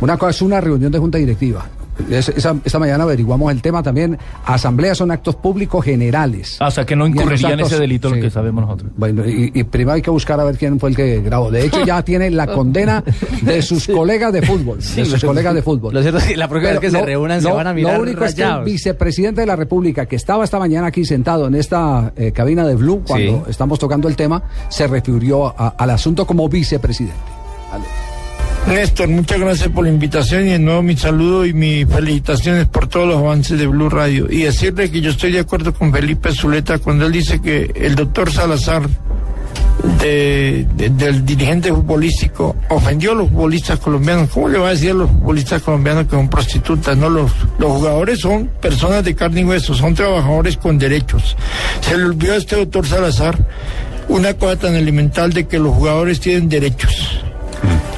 una cosa es una reunión de junta directiva. Es- esa- esta mañana averiguamos el tema también. Asambleas son actos públicos generales. Ah, o sea, que no incurriría en ese delito sí. lo que sabemos nosotros. Bueno, y, y primero hay que buscar a ver quién fue el que grabó. De hecho, ya tiene la condena de sus colegas de fútbol. Sí, de sus pero- colegas de fútbol. Lo cierto es que la próxima vez que se reúnan se van a mirar Lo único es que el vicepresidente de la República, que estaba esta mañana aquí sentado en esta eh, cabina de Blue, cuando Sí. estamos tocando el tema, se refirió a- al asunto como vicepresidente. Néstor, muchas gracias por la invitación y de nuevo mi saludo y mis felicitaciones por todos los avances de Blue Radio. Y decirle que yo estoy de acuerdo con Felipe Zuleta cuando él dice que el doctor Salazar, de- de- del dirigente futbolístico, ofendió a los futbolistas colombianos. ¿Cómo le va a decir a los futbolistas colombianos que son prostitutas? No, los, los jugadores son personas de carne y hueso, son trabajadores con derechos. Se le olvidó a este doctor Salazar una cosa tan elemental de que los jugadores tienen derechos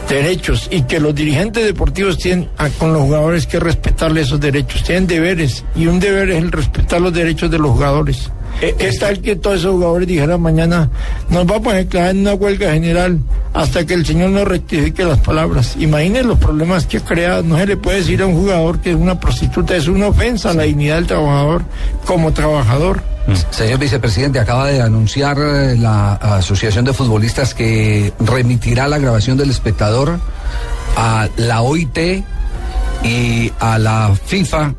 derechos y que los dirigentes deportivos tienen a- con los jugadores que respetarle esos derechos, tienen deberes y un deber es el respetar los derechos de los jugadores. ¿Qué tal que todos esos jugadores dijeran mañana, nos vamos a declarar en una huelga general hasta que el señor nos rectifique las palabras? Imaginen los problemas que ha creado. No se le puede decir a un jugador que es una prostituta, es una ofensa a la dignidad del trabajador como trabajador. Señor vicepresidente, acaba de anunciar eh, la Asociación de Futbolistas que remitirá la grabación del espectador a la OIT y a la FIFA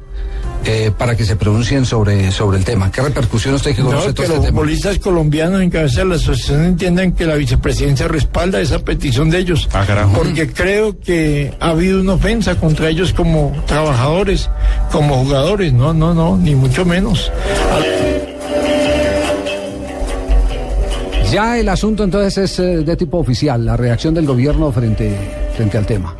eh, para que se pronuncien sobre, sobre el tema. ¿Qué repercusión usted que conoce No, todo que este los futbolistas colombianos en cabeza de la asociación entiendan que la vicepresidencia respalda esa petición de ellos. porque creo que ha habido una ofensa contra ellos como trabajadores, como jugadores. No, no, no, ni mucho menos. Ya el asunto entonces es eh, de tipo oficial, la reacción del gobierno frente, frente al tema.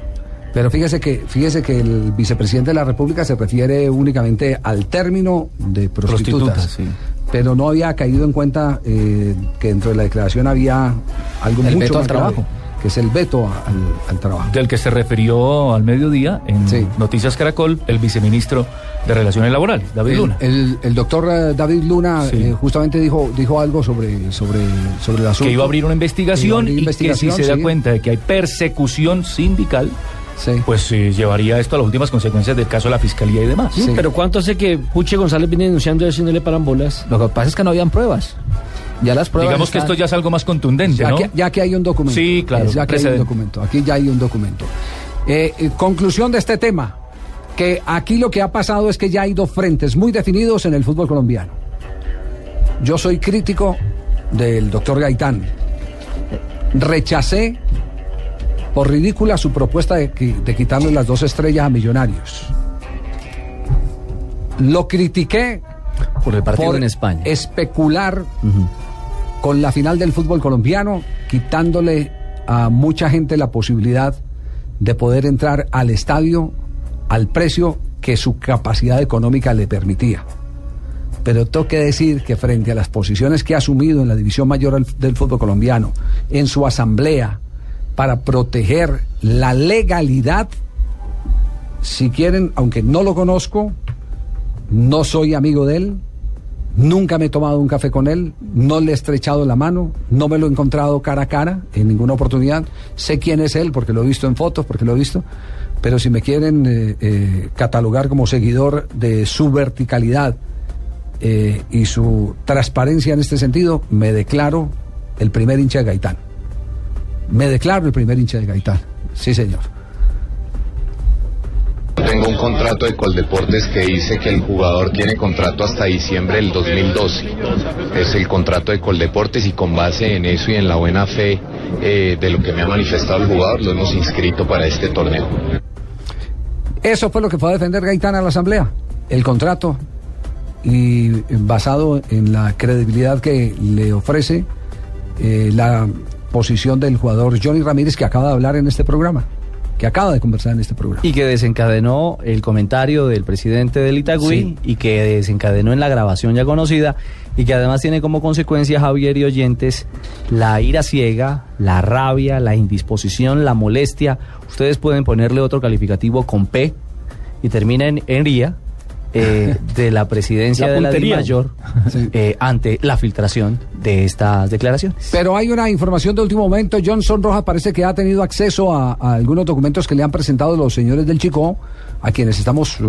Pero fíjese que, fíjese que el vicepresidente de la República se refiere únicamente al término de prostitutas. Prostitutas, sí. Pero no había caído en cuenta eh, que dentro de la declaración había algo El mucho veto más al grave, trabajo. Que es el veto al, al trabajo. Del que se refirió al mediodía en Noticias Caracol el viceministro de Relaciones Laborales, David El, Luna. el- el doctor eh, David Luna eh, justamente dijo, dijo algo sobre, sobre, sobre el asunto. que iba a abrir una investigación y que si se da cuenta de que hay persecución sindical, pues eh, llevaría esto a las últimas consecuencias del caso de la fiscalía y demás. Sí, Pero ¿cuánto hace que Puche González viene denunciando eso y no le paran bolas? Lo que pasa es que no habían pruebas. Ya las pruebas. Digamos que esto ya es algo más contundente, Ya, ¿no? que, ya que hay un documento. Sí, claro, Ya que hay un documento. Aquí ya hay un documento. Eh, eh, conclusión de este tema. Que aquí lo que ha pasado es que ya hay dos frentes muy definidos en el fútbol colombiano. Yo soy crítico del doctor Gaitán. Rechacé por ridícula su propuesta de, qui- de quitarle las dos estrellas a Millonarios. Lo critiqué por el partido por en España. especular con la final del fútbol colombiano, quitándole a mucha gente la posibilidad de poder entrar al estadio al precio que su capacidad económica le permitía. Pero tengo que decir que frente a las posiciones que ha asumido en la división mayor del- fútbol colombiano, en su asamblea, para proteger la legalidad, si quieren, aunque no lo conozco, no soy amigo de él, Nunca me he tomado un café con él, no le he estrechado la mano, no me lo he encontrado cara a cara en ninguna oportunidad. Sé quién es él porque lo he visto en fotos, porque lo he visto. Pero si me quieren eh, eh, catalogar como seguidor de su verticalidad eh, y su transparencia en este sentido, me declaro el primer hincha de Gaitán. Me declaro el primer hincha de Gaitán. Sí, señor. Tengo un contrato de Coldeportes que dice que el jugador tiene contrato hasta diciembre del 2012. Es el contrato de Coldeportes y con base en eso y en la buena fe eh, de lo que me ha manifestado el jugador, lo hemos inscrito para este torneo. Eso fue lo que fue a defender Gaitán a la Asamblea. El contrato y basado en la credibilidad que le ofrece eh, la posición del jugador Johnny Ramírez que acaba de hablar en este programa que acaba de conversar en este programa. Y que desencadenó el comentario del presidente del Itagüí y que desencadenó en la grabación ya conocida y que además tiene como consecuencia, Javier y oyentes, la ira ciega, la rabia, la indisposición, la molestia. Ustedes pueden ponerle otro calificativo con P y termina en, en ría eh, de la presidencia de la Mayor eh, ante la filtración de estas declaraciones. Pero hay una información de último momento. Johnson Rojas parece que ha tenido acceso a, algunos documentos que le han presentado los señores del Chico, a quienes estamos eh,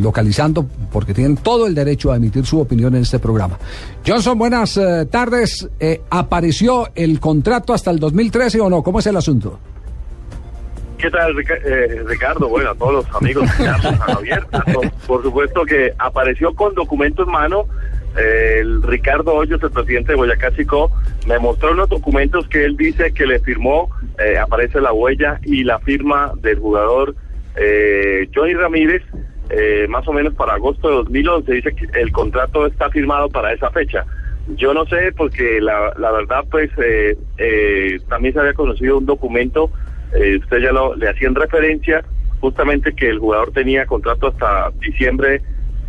localizando porque tienen todo el derecho a emitir su opinión en este programa. Johnson, buenas tardes. ¿Apareció el contrato hasta el 2013 o no? ¿Cómo es el asunto? ¿Qué tal, eh, Ricardo? Bueno, a todos los amigos a Javier. por supuesto que apareció con documento en mano. Eh, el Ricardo Hoyos, el presidente de Boyacá Chico, me mostró unos documentos que él dice que le firmó. Eh, aparece la huella y la firma del jugador Johnny Ramírez. más o menos para agosto de 2011 dice que el contrato está firmado para esa fecha. Yo no sé porque la, la verdad pues también se había conocido un documento eh, usted ya lo, le hacían referencia justamente que el jugador tenía contrato hasta diciembre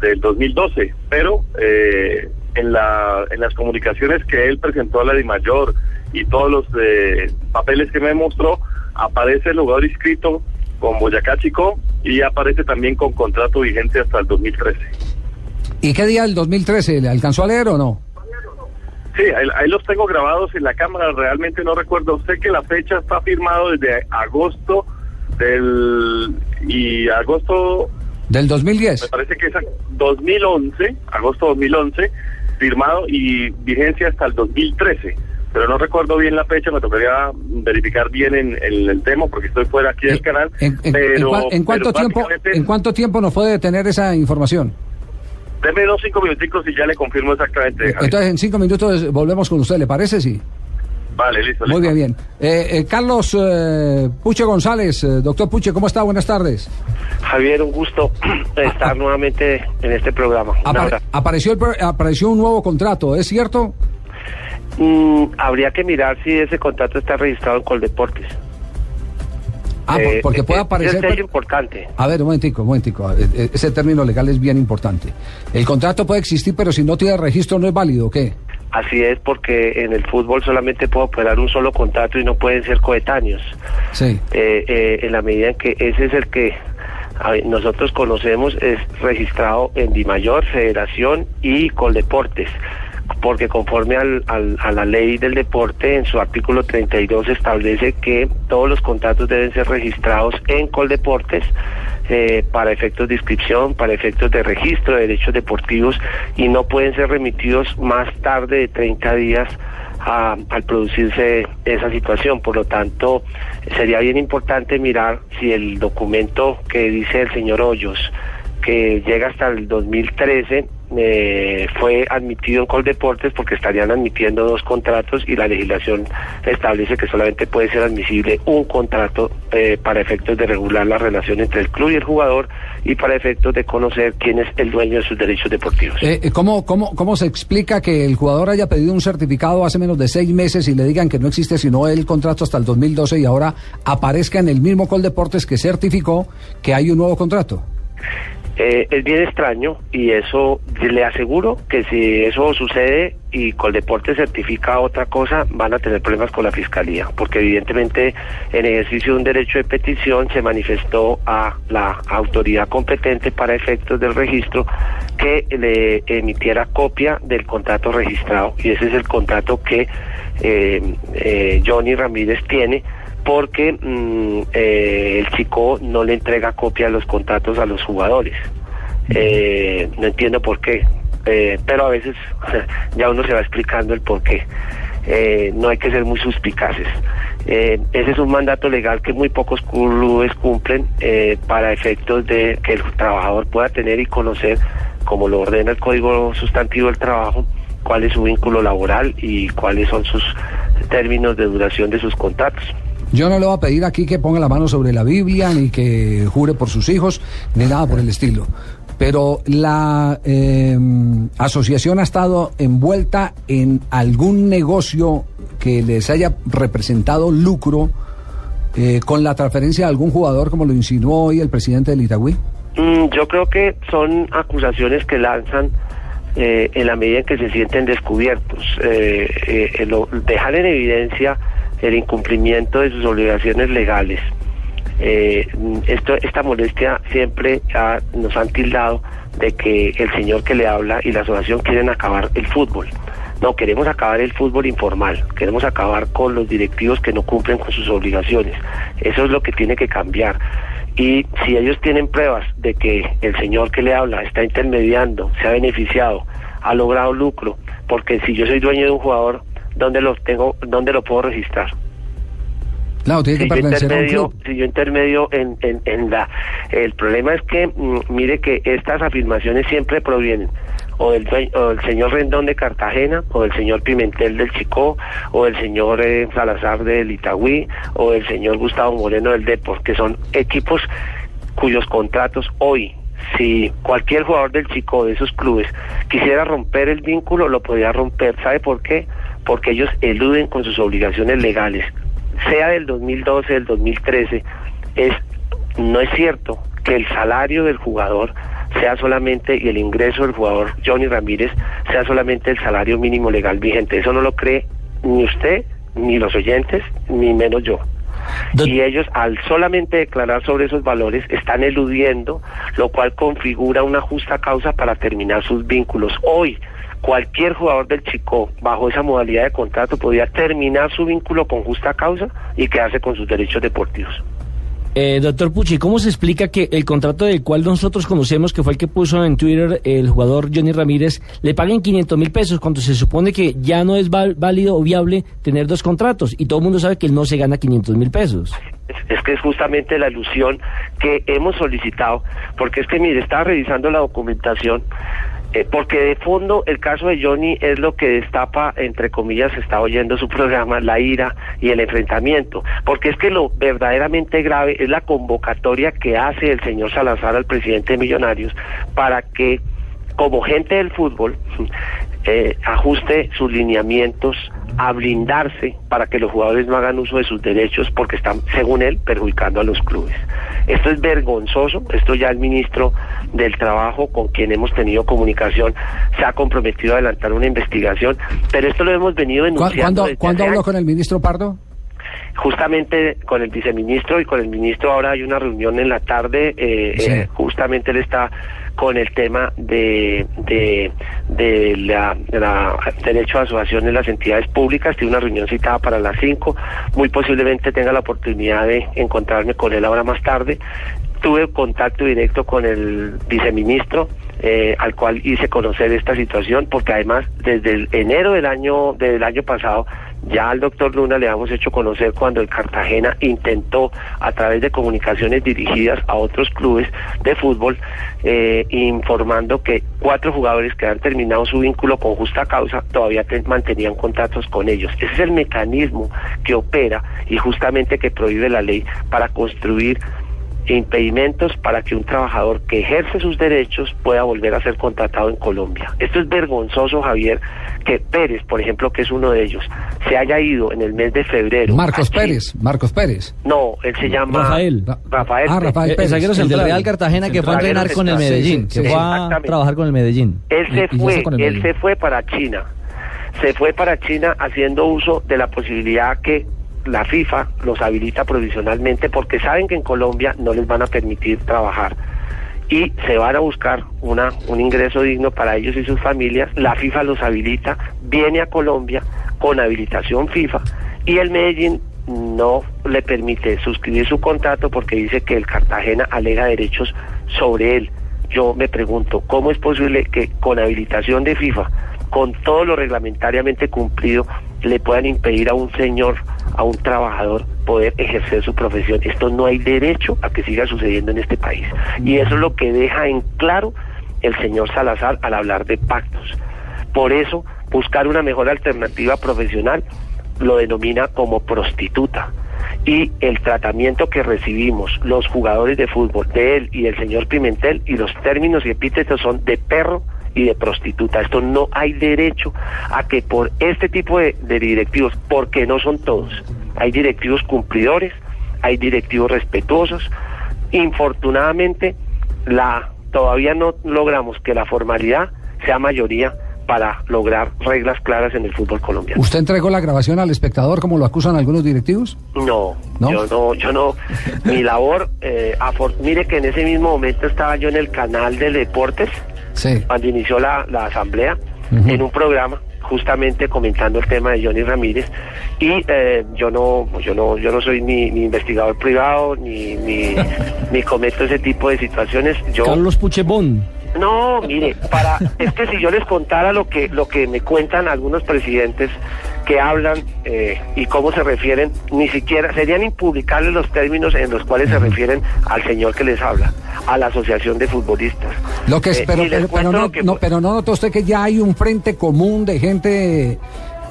del 2012, pero eh, en, la, en las comunicaciones que él presentó a la Mayor y todos los eh, papeles que me mostró, aparece el jugador inscrito con Boyacá Chico y aparece también con contrato vigente hasta el 2013. ¿Y qué día del 2013? ¿Le alcanzó a leer o no? Sí, ahí, los tengo grabados en la cámara, realmente no recuerdo. Sé que la fecha está firmado desde agosto del... y agosto... ¿Del 2010? Me parece que es 2011, agosto 2011, firmado y vigencia hasta el 2013 pero no recuerdo bien la fecha, me tocaría verificar bien en, el tema porque estoy fuera aquí del canal. ¿En, pero, en, cuánto tiempo, ¿En cuánto tiempo nos puede tener esa información? Deme dos, cinco minuticos y ya le confirmo exactamente. Entonces, en cinco minutos volvemos con usted, ¿le parece? Sí. Vale, listo. Muy bien, bien. Eh, eh, Carlos eh, Puche González, doctor Puche, ¿cómo está? Buenas tardes. Javier, un gusto estar nuevamente en este programa. apareció, el, apareció un nuevo contrato, ¿es cierto? Mm, habría que mirar si ese contrato está registrado en Coldeportes. Ah, eh, porque puede aparecer. Es importante. A ver, un momentico, un momentico. Eh, eh, ese término legal es bien importante. El contrato puede existir, pero si no tiene registro, ¿no es válido qué? Así es, porque en el fútbol solamente puede operar un solo contrato y no pueden ser coetáneos. Sí. en la medida en que ese es el que nosotros conocemos, es registrado en Dimayor, Federación y Coldeportes porque conforme al, a la ley del deporte, en su artículo 32 establece que todos los contratos deben ser registrados en Coldeportes eh, para efectos de inscripción, para efectos de registro de derechos deportivos y no pueden ser remitidos más tarde de 30 días al producirse esa situación. Por lo tanto, sería bien importante mirar si el documento que dice el señor Hoyos, que llega hasta el 2013, eh, fue admitido en Coldeportes porque estarían admitiendo dos contratos y la legislación establece que solamente puede ser admisible un contrato eh, para efectos de regular la relación entre el club y el jugador y para efectos de conocer quién es el dueño de sus derechos deportivos. Eh, ¿cómo, cómo, ¿Cómo se explica que el jugador haya pedido un certificado hace menos de seis meses y le digan que no existe sino el contrato hasta el 2012 y ahora aparezca en el mismo Coldeportes que certificó que hay un nuevo contrato? Eh, es bien extraño y eso le aseguro que si eso sucede y Coldeporte certifica otra cosa, van a tener problemas con la fiscalía, porque evidentemente en ejercicio de un derecho de petición se manifestó a la autoridad competente para efectos del registro que le emitiera copia del contrato registrado y ese es el contrato que eh, eh, Johnny Ramírez tiene porque mm, eh, el chico no le entrega copia de los contratos a los jugadores. Eh, no entiendo por qué, eh, pero a veces ya uno se va explicando el por qué. no hay que ser muy suspicaces. ese es un mandato legal que muy pocos clubes cumplen para efectos de que el trabajador pueda tener y conocer, como lo ordena el Código Sustantivo del Trabajo, cuál es su vínculo laboral y cuáles son sus términos de duración de sus contratos. Yo no le voy a pedir aquí que ponga la mano sobre la Biblia, ni que jure por sus hijos, ni nada por el estilo. Pero la eh, asociación ha estado envuelta en algún negocio que les haya representado lucro eh, con la transferencia de algún jugador, como lo insinuó hoy el presidente del Itagüí. Mm, yo creo que son acusaciones que lanzan eh, en la medida en que se sienten descubiertos. dejar en evidencia el incumplimiento de sus obligaciones legales. Eh, esto, esta molestia siempre nos han tildado de que el señor que le habla y la asociación quieren acabar el fútbol. No, queremos acabar el fútbol informal, queremos acabar con los directivos que no cumplen con sus obligaciones. Eso es lo que tiene que cambiar. Y si ellos tienen pruebas de que el señor que le habla está intermediando, se ha beneficiado, ha logrado lucro, porque si yo soy dueño de un jugador, ¿dónde lo tengo, dónde lo puedo registrar? Claro, tiene si que pertenecer yo a un club. Si yo intermedio en, en, en la... El problema es que, mm, mire que estas afirmaciones siempre provienen o del, o del señor Rendón de Cartagena, o del señor Pimentel del Chicó, o del señor eh, Salazar del Itagüí, o del señor Gustavo Moreno del Depor, que son equipos cuyos contratos hoy si cualquier jugador del Chico de esos clubes quisiera romper el vínculo, lo podría romper. ¿Sabe por qué? Porque ellos eluden con sus obligaciones legales sea del 2012, del 2013, es, no es cierto que el salario del jugador sea solamente y el ingreso del jugador Johnny Ramírez sea solamente el salario mínimo legal vigente. Eso no lo cree ni usted, ni los oyentes, ni menos yo. Y ellos, al solamente declarar sobre esos valores, están eludiendo, lo cual configura una justa causa para terminar sus vínculos. Hoy, cualquier jugador del Chico, bajo esa modalidad de contrato, podía terminar su vínculo con justa causa y quedarse con sus derechos deportivos. Eh, doctor Pucci, ¿cómo se explica que el contrato del cual nosotros conocemos, que fue el que puso en Twitter el jugador Johnny Ramírez, le paguen 500 mil pesos cuando se supone que ya no es válido o viable tener dos contratos y todo el mundo sabe que él no se gana 500 mil pesos? Es, que es justamente la ilusión que hemos solicitado, porque es que, mire, estaba revisando la documentación eh, porque de fondo el caso de Johnny es lo que destapa, entre comillas, está oyendo su programa, la ira y el enfrentamiento, porque es que lo verdaderamente grave es la convocatoria que hace el señor Salazar al presidente de Millonarios para que, como gente del fútbol, eh, ajuste sus lineamientos a blindarse para que los jugadores no hagan uso de sus derechos porque están, según él, perjudicando a los clubes. Esto es vergonzoso, esto ya el ministro del Trabajo con quien hemos tenido comunicación se ha comprometido a adelantar una investigación, pero esto lo hemos venido denunciando. ¿Cuándo, ¿cuándo habló con el ministro Pardo? justamente con el viceministro y con el ministro ahora hay una reunión en la tarde, eh, eh, justamente él está con el tema de, de, de la, derecho a asociación en las entidades públicas. Tiene una reunión citada para las 5. Muy posiblemente tenga la oportunidad de encontrarme con él ahora más tarde. Tuve contacto directo con el viceministro, eh, al cual hice conocer esta situación, porque además desde el enero del año del año pasado ya al doctor Luna le hemos hecho conocer cuando el Cartagena intentó a través de comunicaciones dirigidas a otros clubes de fútbol eh, informando que cuatro jugadores que han terminado su vínculo con justa causa todavía mantenían contratos con ellos. Ese es el mecanismo que opera y justamente que prohíbe la ley para construir impedimentos para que un trabajador que ejerce sus derechos pueda volver a ser contratado en Colombia. Esto es vergonzoso, Javier, que Pérez, por ejemplo, que es uno de ellos, se haya ido en el mes de febrero. Marcos Pérez, Marcos Pérez. No, él se llama Rafael. Rafael. Ah, Rafael El Pérez. zaguero El del Real Cartagena que fue a entrenar con el Medellín, que fue a trabajar con el Medellín. Él se Y- fue, el él Medellín. se fue para China. Se fue para China haciendo uso de la posibilidad que la FIFA los habilita provisionalmente porque saben que en Colombia no les van a permitir trabajar y se van a buscar una un ingreso digno para ellos y sus familias. La FIFA los habilita, viene a Colombia con habilitación FIFA y el Medellín no le permite suscribir su contrato porque dice que el Cartagena alega derechos sobre él. Yo me pregunto, ¿cómo es posible que con habilitación de FIFA, con todo lo reglamentariamente cumplido, le puedan impedir a un señor, a un trabajador, poder ejercer su profesión? Esto no hay derecho a que siga sucediendo en este país. Y eso es lo que deja en claro el señor Salazar al hablar de pactos. Por eso, buscar una mejor alternativa profesional lo denomina como prostituta. Y el tratamiento que recibimos los jugadores de fútbol, de él y del señor Pimentel, y los términos y epítetos son de perro y de prostituta. Esto no hay derecho a que por este tipo de, de directivos, porque no son todos, hay directivos cumplidores, hay directivos respetuosos. Infortunadamente, la todavía no logramos que la formalidad sea mayoría para lograr reglas claras en el fútbol colombiano. ¿Usted entregó la grabación al espectador como lo acusan algunos directivos? No, ¿No? yo no, yo no. Mi labor, eh, mire que en ese mismo momento estaba yo en el canal de deportes Sí. cuando inició la, la asamblea en un programa justamente comentando el tema de Johnny Ramírez y eh, yo no yo no yo no soy ni, ni investigador privado ni, ni ni cometo ese tipo de situaciones yo Carlos Puchebón. no, mire, para es que si yo les contara lo que lo que me cuentan algunos presidentes que hablan eh, y cómo se refieren, ni siquiera serían impublicables los términos en los cuales se refieren al señor que les habla, a la asociación de futbolistas. Lo que es, Eh, pero, y les pero, pero cuento no, que- no, pero no notó usted que ya hay un frente común de gente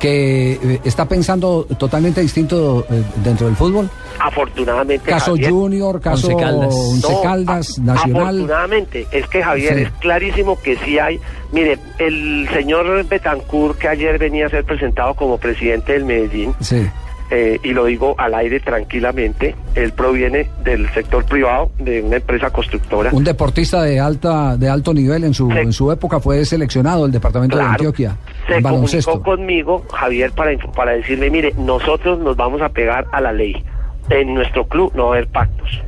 que eh, está pensando totalmente distinto eh, dentro del fútbol. Afortunadamente. Caso Javier- Junior, caso Once Caldas. Once No, Caldas, a- Nacional. Afortunadamente, es que Javier, Sí. es clarísimo que sí hay. Mire, el señor Betancourt, que ayer venía a ser presentado como presidente del Medellín, Sí. eh, y lo digo al aire tranquilamente, él proviene del sector privado, de una empresa constructora. Un deportista de alta de alto nivel en su en su época fue seleccionado del departamento de. Antioquia se comunicó conmigo, Javier, para, para decirme, mire, nosotros nos vamos a pegar a la ley. En nuestro club no va a haber pactos.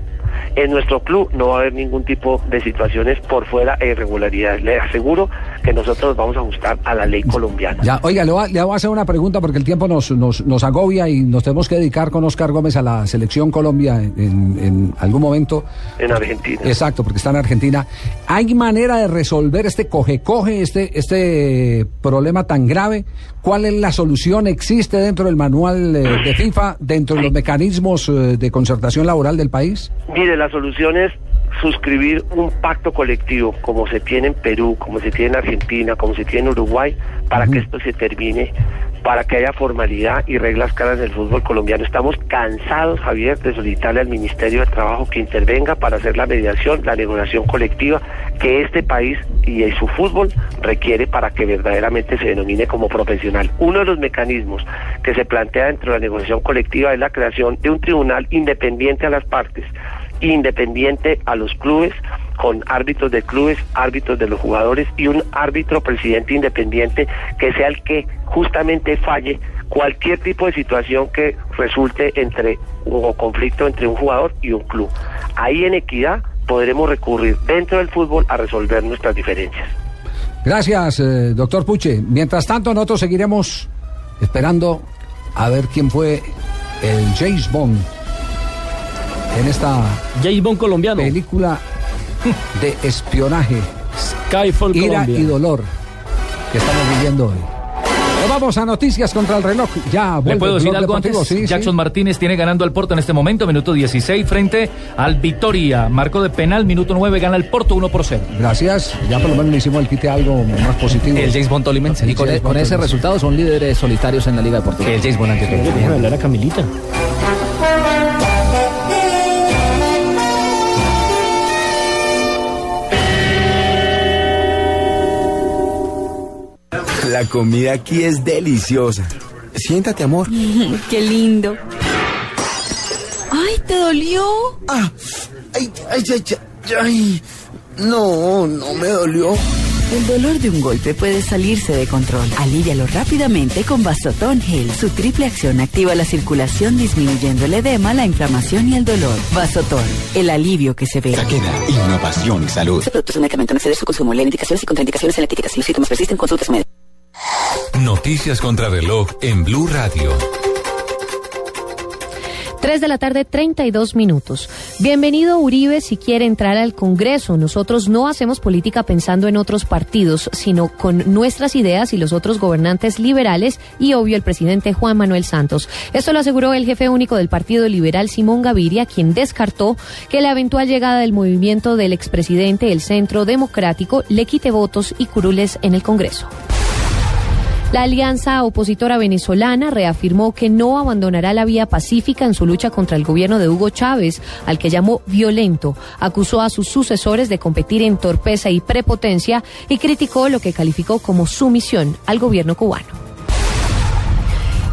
En nuestro club no va a haber ningún tipo de situaciones por fuera de irregularidades. Le aseguro que nosotros nos vamos a ajustar a la ley colombiana. Ya, oiga, le voy, a, le voy a hacer una pregunta porque el tiempo nos, nos, nos agobia y nos tenemos que dedicar con Oscar Gómez a la selección Colombia en, algún momento. En Argentina. Exacto, porque está en Argentina. ¿Hay manera de resolver este coge-coge, este, este problema tan grave? ¿Cuál es la solución? ¿Existe dentro del manual eh, de FIFA, dentro de los mecanismos eh, de concertación laboral del país? Mire, la solución es suscribir un pacto colectivo como se tiene en Perú, como se tiene en Argentina, como se tiene en Uruguay, para que esto se termine, para que haya formalidad y reglas claras del fútbol colombiano. Estamos cansados, Javier, de solicitarle al Ministerio de Trabajo que intervenga para hacer la mediación, la negociación colectiva que este país y su fútbol requiere para que verdaderamente se denomine como profesional. Uno de los mecanismos que se plantea dentro de la negociación colectiva es la creación de un tribunal independiente a las partes independiente a los clubes, con árbitros de clubes, árbitros de los jugadores y un árbitro presidente independiente que sea el que justamente falle cualquier tipo de situación que resulte entre o conflicto entre un jugador y un club. Ahí en equidad podremos recurrir dentro del fútbol a resolver nuestras diferencias. Gracias, eh, doctor Puche. Mientras tanto, nosotros seguiremos esperando a ver quién fue el James Bond en esta James Bond colombiano. película de espionaje, Skyfall ira Colombia. y dolor que estamos viviendo hoy. Vamos a noticias contra el reloj. Ya, ¿Le puedo decir algo deportivo. antes? Sí, sí. Jackson Martínez tiene ganando al Porto en este momento, minuto 16, frente al Vitoria. Marco de penal, minuto 9, gana el Porto 1 por 0. Gracias. Ya por lo menos le hicimos el quite algo más positivo. El James Bond tolimense. Y con, e- con ese resultado son líderes solitarios en la Liga de Portugal. El James Bond ante todo. Déjame hablar a Camilita. La comida aquí es deliciosa. Siéntate, amor. Qué lindo. ¡Ay, te dolió! Ah, ay, ay, ay, ay, No, no me dolió. El dolor de un golpe puede salirse de control. Alívialo rápidamente con Vasotón Gel. Su triple acción activa la circulación disminuyendo el edema, la inflamación y el dolor. Vasotón, el alivio que se ve. Taqueda, innovación y salud. Este producto es un medicamento, no excede su consumo. Leer indicaciones y contraindicaciones en la etiqueta. Si los síntomas persisten, su médico. Noticias contra reloj en Blue Radio. 3 de la tarde, 32 minutos. Bienvenido Uribe si quiere entrar al Congreso. Nosotros no hacemos política pensando en otros partidos, sino con nuestras ideas y los otros gobernantes liberales y obvio el presidente Juan Manuel Santos. Esto lo aseguró el jefe único del Partido Liberal, Simón Gaviria, quien descartó que la eventual llegada del movimiento del expresidente, el Centro Democrático, le quite votos y curules en el Congreso. La alianza opositora venezolana reafirmó que no abandonará la vía pacífica en su lucha contra el gobierno de Hugo Chávez, al que llamó violento. Acusó a sus sucesores de competir en torpeza y prepotencia y criticó lo que calificó como sumisión al gobierno cubano.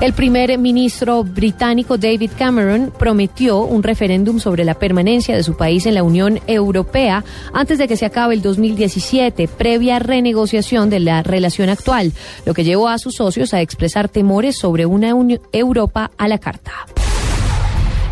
El primer ministro británico David Cameron prometió un referéndum sobre la permanencia de su país en la Unión Europea antes de que se acabe el 2017, previa renegociación de la relación actual, lo que llevó a sus socios a expresar temores sobre una Europa a la carta.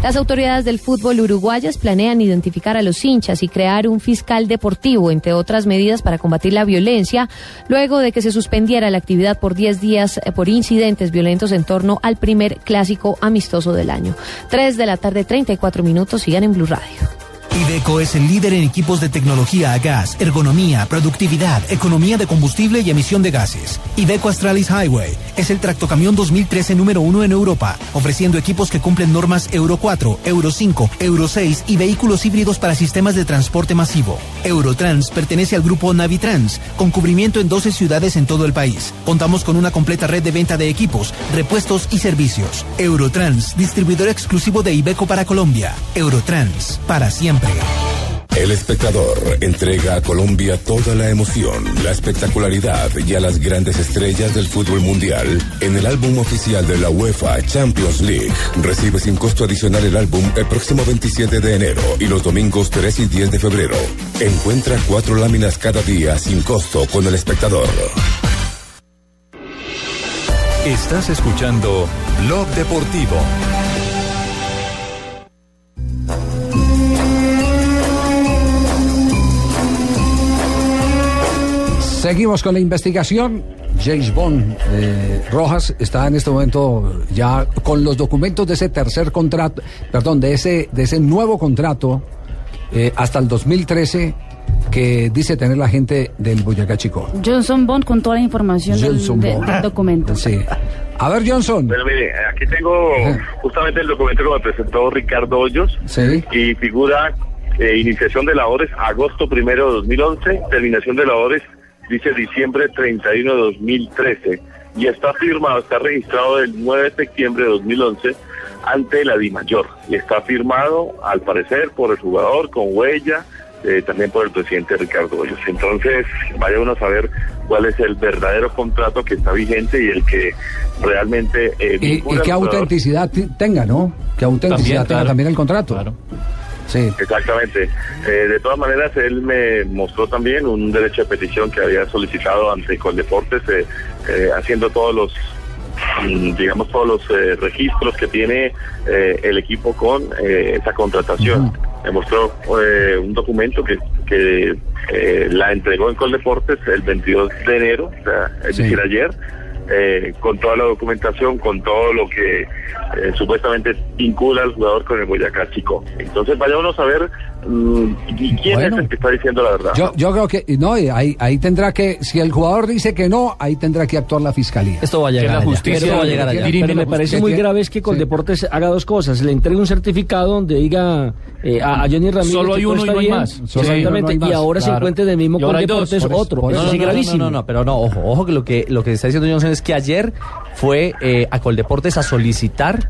Las autoridades del fútbol uruguayas planean identificar a los hinchas y crear un fiscal deportivo, entre otras medidas para combatir la violencia, luego de que se suspendiera la actividad por 10 días eh, por incidentes violentos en torno al primer clásico amistoso del año. 3 de la tarde, 34 minutos, sigan en Blue Radio. Ibeco es el líder en equipos de tecnología a gas, ergonomía, productividad, economía de combustible y emisión de gases. Ibeco Astralis Highway es el tractocamión 2013 número uno en Europa, ofreciendo equipos que cumplen normas Euro 4, Euro 5, Euro 6 y vehículos híbridos para sistemas de transporte masivo. Eurotrans pertenece al grupo Navitrans, con cubrimiento en 12 ciudades en todo el país. Contamos con una completa red de venta de equipos, repuestos y servicios. Eurotrans, distribuidor exclusivo de Ibeco para Colombia. Eurotrans, para siempre. El espectador entrega a Colombia toda la emoción, la espectacularidad y a las grandes estrellas del fútbol mundial en el álbum oficial de la UEFA Champions League. Recibe sin costo adicional el álbum el próximo 27 de enero y los domingos 3 y 10 de febrero. Encuentra cuatro láminas cada día sin costo con el espectador. Estás escuchando Blog Deportivo. Seguimos con la investigación. James Bond eh, Rojas está en este momento ya con los documentos de ese tercer contrato, perdón, de ese, de ese nuevo contrato eh, hasta el 2013 que dice tener la gente del Boyacá Chico. Johnson Bond con toda la información del, de- Bond. del documento. Sí. A ver, Johnson. Bueno, mire, aquí tengo justamente el documento que me presentó Ricardo Hoyos Sí. y figura eh, iniciación de labores agosto primero de 2011, terminación de labores dice diciembre 31 de 2013 y está firmado, está registrado el 9 de septiembre de 2011 ante la DIMAYOR y está firmado al parecer por el jugador con huella, eh, también por el presidente Ricardo Hoyos. Entonces, vaya uno a saber cuál es el verdadero contrato que está vigente y el que realmente eh, Y, qué autenticidad ti- tenga, ¿no? Qué autenticidad También, tenga claro. también el contrato. Sí. Exactamente. Eh, de todas maneras, él me mostró también un derecho de petición que había solicitado ante Coldeportes, eh, eh, haciendo todos los, mm, digamos, todos los eh, registros que tiene eh, el equipo con esa contratación. Me mostró eh, un documento que, que eh, la entregó en Coldeportes el 22 de enero, o sea, es Sí. decir, ayer. Eh, con toda la documentación, con todo lo que eh, supuestamente vincula al jugador con el Boyacá Chico. Entonces vayámonos a ver quién Bueno. es el que está diciendo la verdad. Yo, yo creo que, no, ahí, ahí tendrá que, si el jugador dice que no, ahí tendrá que actuar la fiscalía. Esto va a llegar allá. Esto va a llegar allá. Pero me parece muy grave es que Coldeportes haga dos cosas. Le entregue un certificado donde diga eh, a, a Johnny Ramírez Solo hay que uno y no hay más. Exactamente. no hay y ahora se Claro. encuentra en el mismo. Coldeportes otro. por Eso sí no, no, gravísimo. No, no, no, pero no, ojo, ojo que lo que lo que está diciendo Johnson es que ayer fue eh, a Coldeportes a solicitar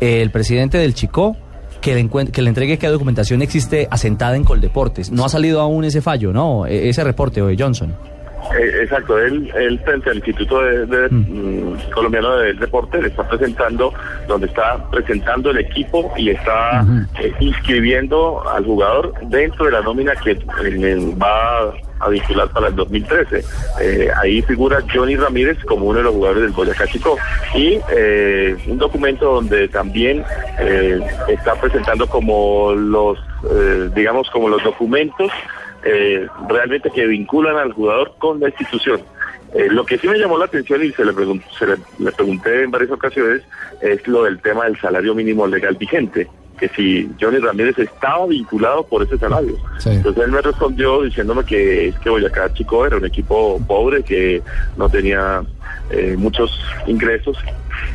eh, el presidente del Chicó que le, que le entregue qué documentación existe asentada en Coldeportes. No ha salido aún ese fallo, ¿no? E- ese reporte, oye, Johnson. Eh, exacto, él, él frente al Instituto de, de- mm, Colombiano del Deporte le está presentando, donde está presentando el equipo y está eh, inscribiendo al jugador dentro de la nómina que eh, va a vincular para el 2013. Eh, ahí figura Johnny Ramírez como uno de los jugadores del Boyacá Chico y eh, un documento donde también eh, está presentando como los, digamos, como los documentos realmente que vinculan al jugador con la institución. Lo que sí me llamó la atención y se, le, se le pregunté en varias ocasiones es lo del tema del salario mínimo legal vigente, que si Johnny Ramírez estaba vinculado por ese salario. Entonces él me respondió diciéndome que es que Boyacá Chico era un equipo pobre, que no tenía eh, muchos ingresos,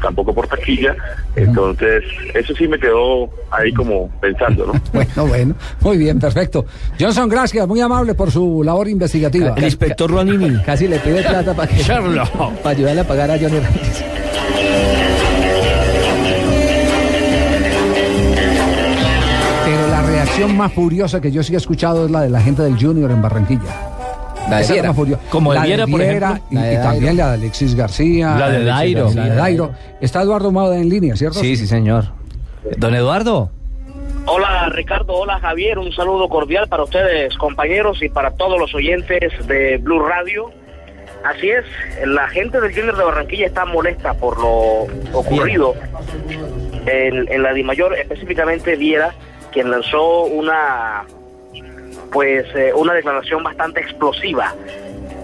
tampoco por taquilla. Entonces eso sí me quedó ahí como pensando, ¿no? Bueno, bueno, muy bien, perfecto. Johnson, gracias, muy amable por su labor investigativa. El inspector Ronini. Casi le pide plata para que para ayudarle a pagar a Johnny Ramírez. Reacción más furiosa que yo sí he escuchado es la de la gente del Junior en Barranquilla. La de Viera. más furiosa. Como de La Viera, por Viera ejemplo. Y, La de y Dairo. también la de Alexis García. La de Dairo. La de Dairo. Está Eduardo Mauda en línea, ¿cierto? Sí, sí, señor. Don Eduardo. Hola Ricardo, hola Javier, un saludo cordial para ustedes compañeros y para todos los oyentes de Blue Radio. Así es, la gente del Junior de Barranquilla está molesta por lo ocurrido en, en la Dimayor, específicamente Viera, quien lanzó una pues eh, una declaración bastante explosiva.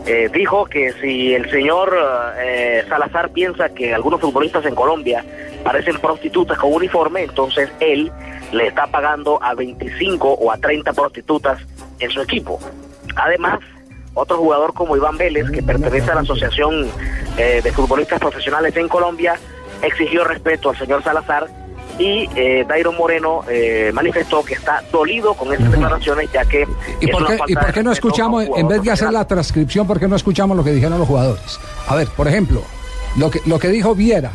Eh, dijo que si el señor eh, Salazar piensa que algunos futbolistas en Colombia parecen prostitutas con uniforme, entonces él le está pagando a 25 o a 30 prostitutas en su equipo. Además, otro jugador como Iván Vélez, que pertenece a la Asociación eh, de Futbolistas Profesionales en Colombia, exigió respeto al señor Salazar y eh, Dairo Moreno eh, manifestó que está dolido con estas declaraciones ya que ¿Y es por, una qué, falta ¿Y de por qué no escuchamos, en vez de hacer la transcripción, por qué no escuchamos lo que dijeron los jugadores? A ver, por ejemplo, lo que, lo que dijo Viera,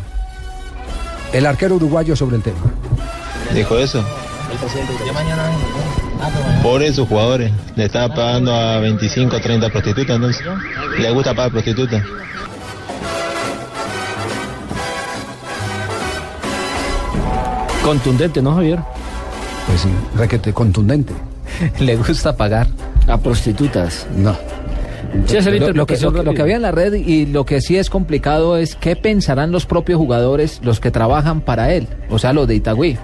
el arquero uruguayo sobre el tema. Dijo eso. Por esos jugadores. Le estaba pagando a 25 o 30 prostitutas, entonces. Le gusta pagar prostitutas. Contundente, ¿no, Javier? Pues sí, requete contundente. Le gusta pagar. A prostitutas. No. Sí, lo, lo que, lo que- lo que rápida. había en la red y lo que sí es complicado es qué pensarán los propios jugadores, los que trabajan para él, o sea, los de Itagüí,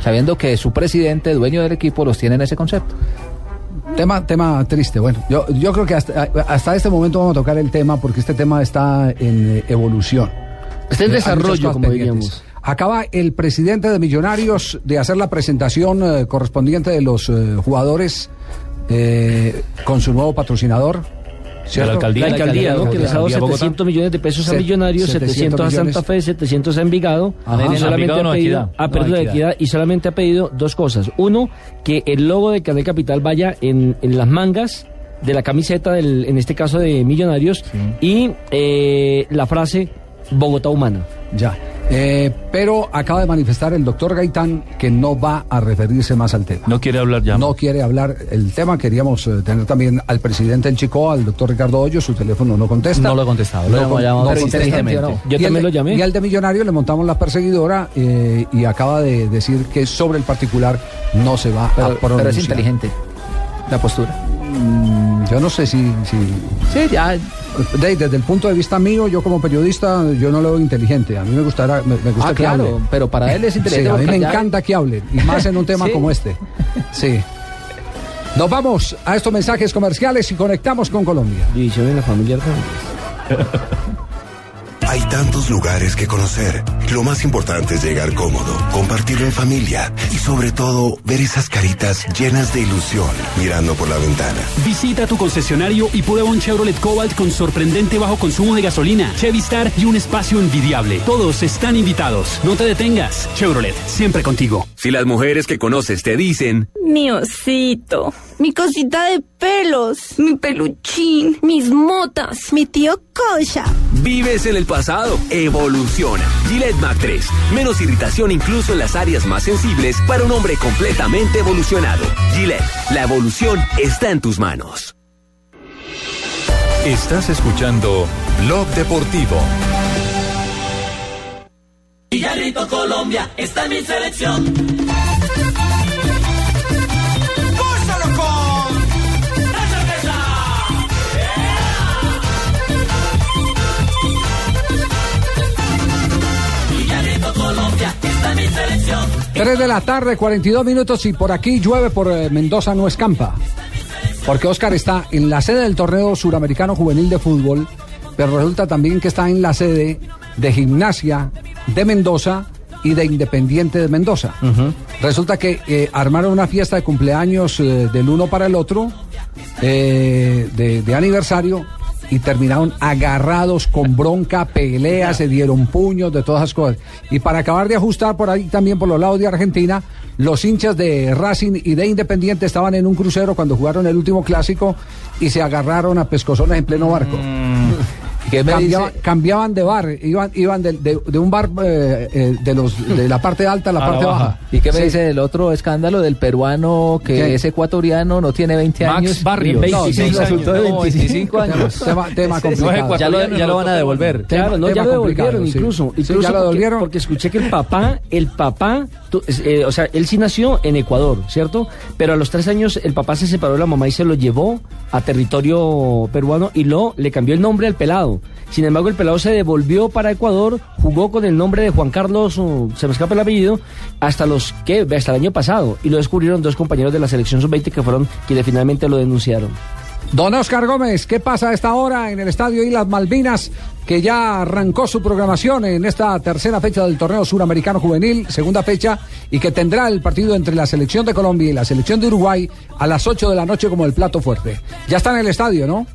sabiendo que su presidente, dueño del equipo, los tiene en ese concepto. Tema, tema triste. Bueno, yo, yo creo que hasta, hasta este momento vamos a tocar el tema porque este tema está en eh, evolución. Está en Eh, desarrollo, como pendientes. diríamos. Acaba el presidente de Millonarios de hacer la presentación eh, correspondiente de los eh, jugadores eh, con su nuevo patrocinador. ¿cierto? La alcaldía, ¿no? que les ha dado 700 millones de pesos a Se- Millonarios, 700 a Santa. Fe, 700 a Envigado. Ajá. Y ¿En solamente Envigado ha pedido, Equidad? ha perdido No, la Equidad. equidad y solamente ha pedido dos cosas. Uno, que el logo de Canal Capital vaya en, en las mangas de la camiseta, del, en este caso de Millonarios, y eh, la frase Bogotá Humana. Ya. Eh, pero acaba de manifestar el doctor Gaitán que no va a referirse más al tema. No quiere hablar ya. No quiere hablar el tema. Queríamos eh, tener también al presidente del Chico, al doctor Ricardo Hoyo. Su teléfono no contesta. No lo ha contestado, lo hemos llamado, inteligentemente. Yo también lo llamé. Y al de Millonario le montamos la perseguidora eh, y acaba de decir que sobre el particular no se va a pronunciar. pero es inteligente la postura. Mm, Yo no sé si... si Sí, ya. De- desde el punto de vista mío, yo como periodista, yo no lo veo inteligente. A mí me gustará, me, me gusta Ah, que claro, hable. pero para él es inteligente Sí, a mí me ya- encanta que hable, y más en un tema Sí. como este. Sí. Nos vamos a estos mensajes comerciales y conectamos con Colombia. División en la familia Hay tantos lugares que conocer. Lo más importante es llegar cómodo, compartirlo en familia y sobre todo ver esas caritas llenas de ilusión mirando por la ventana. Visita tu concesionario y prueba un Chevrolet Cobalt con sorprendente bajo consumo de gasolina, Chevy Star y un espacio envidiable. Todos están invitados. No te detengas. Chevrolet, siempre contigo. Si las mujeres que conoces te dicen, Mi osito, mi cosita de pelos, mi peluchín, mis motas, mi tío Kosha. Vives en el pasado, evoluciona. Gillette Mac 3, menos irritación incluso en las áreas más sensibles para un hombre completamente evolucionado. Gillette, la evolución está en tus manos. Estás escuchando Blog Deportivo. Villarrito Colombia está en mi selección. 3 de la tarde, 42 minutos y por aquí llueve, por eh, Mendoza no escampa. Porque Oscar está en la sede del torneo suramericano juvenil de fútbol, pero resulta también que está en la sede de gimnasia de Mendoza y de Independiente de Mendoza. Resulta que eh, armaron una fiesta de cumpleaños eh, del uno para el otro, de, de aniversario, y terminaron agarrados con bronca, peleas, se dieron puños, de todas esas cosas. Y para acabar de ajustar por ahí también por los lados de Argentina, los hinchas de Racing y de Independiente estaban en un crucero cuando jugaron el último clásico y se agarraron a pescozones en pleno barco. ¿Qué me Cambiaban, dice? cambiaban de bar, iban, iban de, de- de un bar eh, eh, de los de la parte alta a la A la parte baja. baja. ¿Y qué me Sí. dice del otro escándalo del peruano que ¿Qué? es ecuatoriano, no tiene 20 Max años? Barrios. 26 No, de años. 25 años. Tema- tema complicado. Ya lo, ya lo van a devolver. Claro, no, ya lo devolvieron sí. incluso. Sí, incluso ya lo porque, devolvieron. porque escuché que el papá, el papá, tu- eh, o sea, él sí nació en Ecuador, ¿cierto? Pero a los tres años el papá se separó de la mamá y se lo llevó a territorio peruano y lo le cambió el nombre al pelado. Sin embargo, el pelado se devolvió para Ecuador, jugó con el nombre de Juan Carlos, se me escapa el apellido, hasta los que hasta el año pasado y lo descubrieron dos compañeros de la selección sub-20 que fueron quienes finalmente lo denunciaron. Don Oscar Gómez, ¿qué pasa a esta hora en el Estadio Islas Malvinas, que ya arrancó su programación en esta tercera fecha del torneo suramericano juvenil, segunda fecha, y que tendrá el partido entre la selección de Colombia y la selección de Uruguay a las 8 de la noche como el plato fuerte? Ya está en el estadio, ¿no?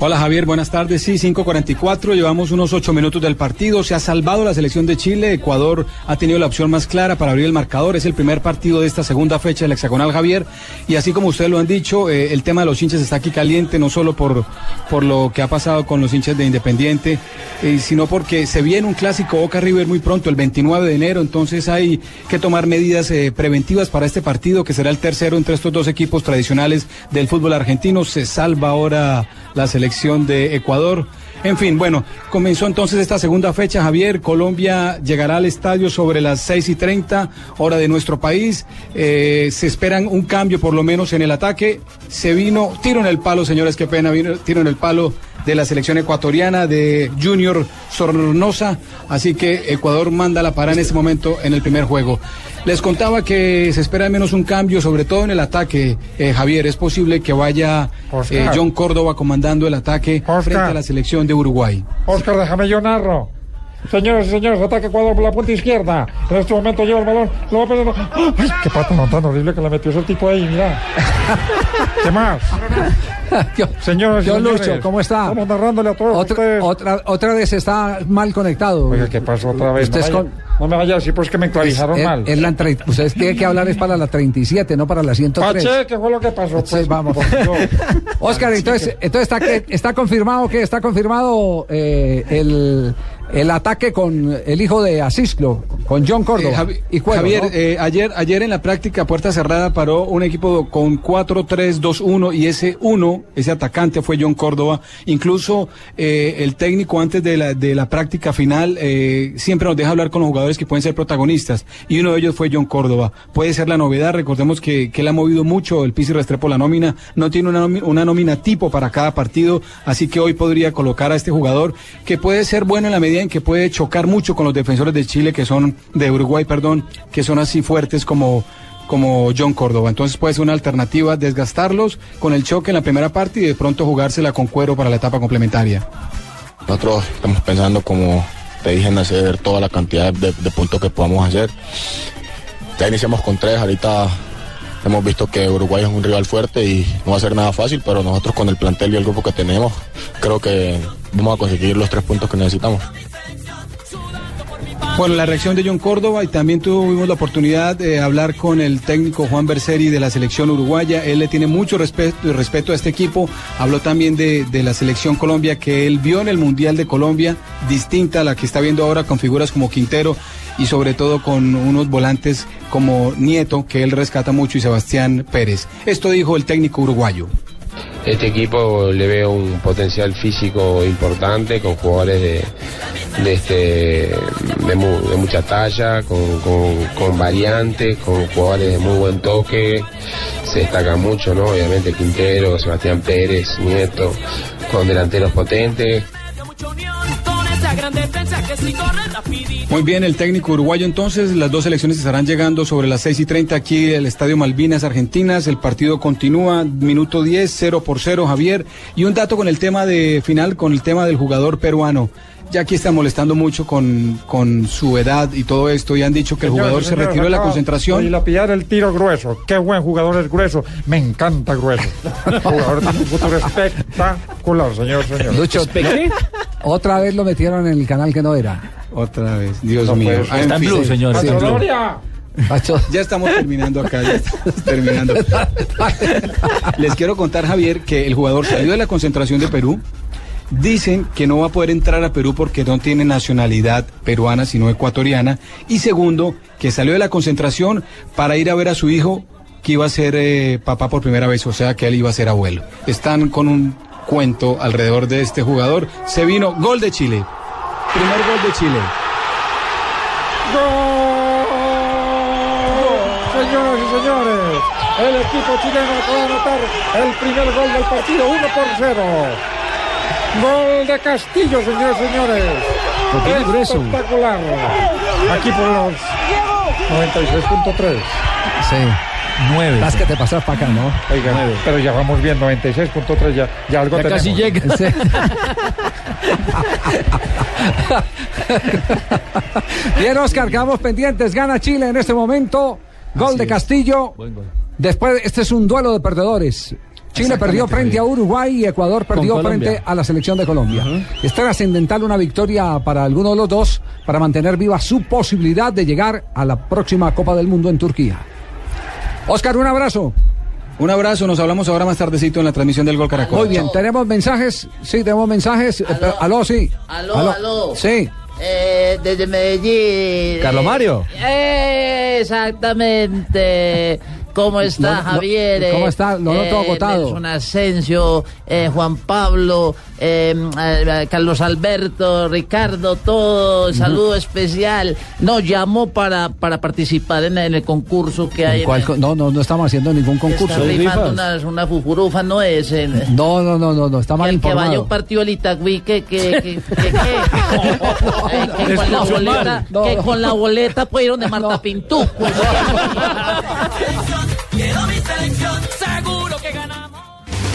Hola Javier, buenas tardes. Sí, 5.44, llevamos unos 8 minutos del partido. Se ha salvado la selección de Chile. Ecuador ha tenido la opción más clara para abrir el marcador. Es el primer partido de esta segunda fecha del hexagonal Javier. Y así como ustedes lo han dicho, eh, el tema de los hinchas está aquí caliente, no solo por, por lo que ha pasado con los hinchas de Independiente, eh, sino porque se viene un clásico Boca River muy pronto, el 29 de enero. Entonces hay que tomar medidas eh, preventivas para este partido, que será el tercero entre estos dos equipos tradicionales del fútbol argentino. Se salva ahora la selección de Ecuador. En fin, bueno, comenzó entonces esta segunda fecha, Javier. Colombia llegará al estadio sobre las 6 y 30, hora de nuestro país. Eh, se esperan un cambio por lo menos en el ataque. Se vino, tiro en el palo, señores, qué pena, vino tiro en el palo de la selección ecuatoriana de Junior Sornosa. Así que Ecuador manda la parada en este momento en el primer juego. Les contaba que se espera al menos un cambio, sobre todo en el ataque, eh, Javier. Es posible que vaya eh, John Córdoba comandando el ataque frente a la selección de Uruguay. Oscar, déjame yo narro. Señores y señores, ataque Ecuador por la punta izquierda. En este momento lleva el balón, lo va perdiendo. ¡Ay, qué pato no tan horrible que le metió ese tipo ahí, mira! ¿Qué más? Señores y John señores, Lucho, ¿cómo está? Estamos narrándole a todos Otra, ustedes. otra, otra vez está mal conectado. Oiga, ¿qué pasó otra vez? Usted no, vaya, con- no me vaya a decir, pues que me clarizaron es- mal. es la tre- usted tiene que hablar es para la 37, no para la 103. Pache, ¿qué fue lo que pasó? Sí, Pues, vamos. por Dios. Oscar, entonces, entonces está, que, está confirmado que está confirmado eh, el, el ataque con el hijo de Asislo, con John Córdoba. Eh, Javi- y juego, Javier, ¿no? eh, ayer, ayer en la práctica puerta cerrada paró un equipo con 4-3-2-1 y ese uno, ese atacante fue John Córdoba. Incluso eh, el técnico antes de la, de la práctica final siempre nos deja hablar con los jugadores que pueden ser protagonistas y uno de ellos fue John Córdoba. Puede ser la novedad, recordemos que, que él ha movido mucho el Pisi Restrepo la nómina, no tiene una, una nómina tipo para cada partido, así que hoy podría colocar a este jugador que puede ser bueno en la medida que puede chocar mucho con los defensores de Chile que son de Uruguay, perdón, que son así fuertes como como John Córdoba. Entonces puede ser una alternativa desgastarlos con el choque en la primera parte y de pronto jugársela con cuero para la etapa complementaria. Nosotros estamos pensando, como te dije, en hacer toda la cantidad de, de puntos que podamos hacer. Ya iniciamos con tres, ahorita hemos visto que Uruguay es un rival fuerte y no va a ser nada fácil, pero nosotros con el plantel y el grupo que tenemos, creo que vamos a conseguir los tres puntos que necesitamos. Bueno, la reacción de John Córdoba y también tuvimos la oportunidad de hablar con el técnico Juan Berseri de la selección uruguaya. Él le tiene mucho respeto, respeto a este equipo. Habló también de, de la selección Colombia que él vio en el Mundial de Colombia, distinta a la que está viendo ahora con figuras como Quintero y sobre todo con unos volantes como Nieto, que él rescata mucho, y Sebastián Pérez. Esto dijo el técnico uruguayo. Este equipo le veo un potencial físico importante con jugadores de, este, mucha talla, con, con- con variantes, con jugadores de muy buen toque. Se destaca mucho, ¿no? Obviamente Quintero, Sebastián Pérez, Nieto, con delanteros potentes. Muy bien, el técnico uruguayo entonces, las dos elecciones estarán llegando sobre las 6 y 30 aquí el Estadio Malvinas Argentinas, el partido continúa, minuto 10, 0 por 0 Javier, y un dato con el tema de final, con el tema del jugador peruano. Ya aquí están molestando mucho con, con su edad y todo esto, y han dicho que el Señor, jugador se señor, retiró de la concentración. Y la pillar el tiro grueso. Qué buen jugador es grueso. Me encanta grueso. jugador tiene un futuro espectacular, señor, señor. Lucho, otra vez lo metieron en el canal que no era. Otra vez, Dios No mío. Ah, Está en. Blue, señor, Sí, en Blue. Gloria. Ya estamos terminando acá, ya estamos terminando. Les quiero contar, Javier, que el jugador salió de la concentración de Perú. Dicen que no va a poder entrar a Perú porque no tiene nacionalidad peruana, sino ecuatoriana. Y segundo, que salió de la concentración para ir a ver a su hijo que iba a ser eh, papá por primera vez, o sea que él iba a ser abuelo. Están con un cuento alrededor de este jugador. Se vino gol de Chile. Primer gol de Chile. Señoras y señores, el equipo chileno acaba de anotar el primer gol del partido, 1 por 0. Gol de Castillo, señores y señores. Espectacular. Aquí por los 96.3. Sí. Nueve. Las que te pasas para acá, ¿no? Oiga, pero ya vamos bien, 96.3, ya, ya algo Ya tenemos. casi llega. Sí. Bien, Oscar, quedamos pendientes. Gana Chile en este momento. Gol de Castillo. Después, este es un duelo de perdedores. Chile perdió frente a Uruguay y Ecuador perdió frente a la selección de Colombia. Es trascendental una victoria para alguno de los dos para mantener viva su posibilidad de llegar a la próxima Copa del Mundo en Turquía. Oscar, un abrazo. Un abrazo, nos hablamos ahora más tardecito en la transmisión del Gol Caracol. Muy bien, tenemos mensajes. Sí, tenemos mensajes. Eh, Aló, sí. Aló, aló. Sí. Eh, desde Medellín. Carlos Mario. Eh, exactamente. ¿Cómo está Javier? Eh, ¿cómo está? Lo noto agotado. Nelson Asensio, eh, Juan Pablo, eh, eh, Carlos Alberto, Ricardo, todo, saludo especial. No, llamó para, para participar en, en el concurso que hay. en ¿Cuál el- no, no, no estamos haciendo ningún concurso. Está una, una fufurufa, no es. eh, No, no, no, no, no, está mal el que vaya un partido del Itagüí que, que, eh, con la boleta, que con la boleta puede ir donde Marta Pintú.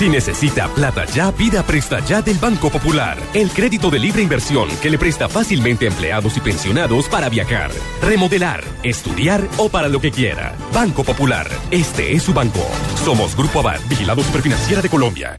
Si necesita plata ya, pida Presta Ya del Banco Popular. El crédito de libre inversión que le presta fácilmente a empleados y pensionados para viajar, remodelar, estudiar o para lo que quiera. Banco Popular. Este es su banco. Somos Grupo Aval, Vigilado Superfinanciera de Colombia.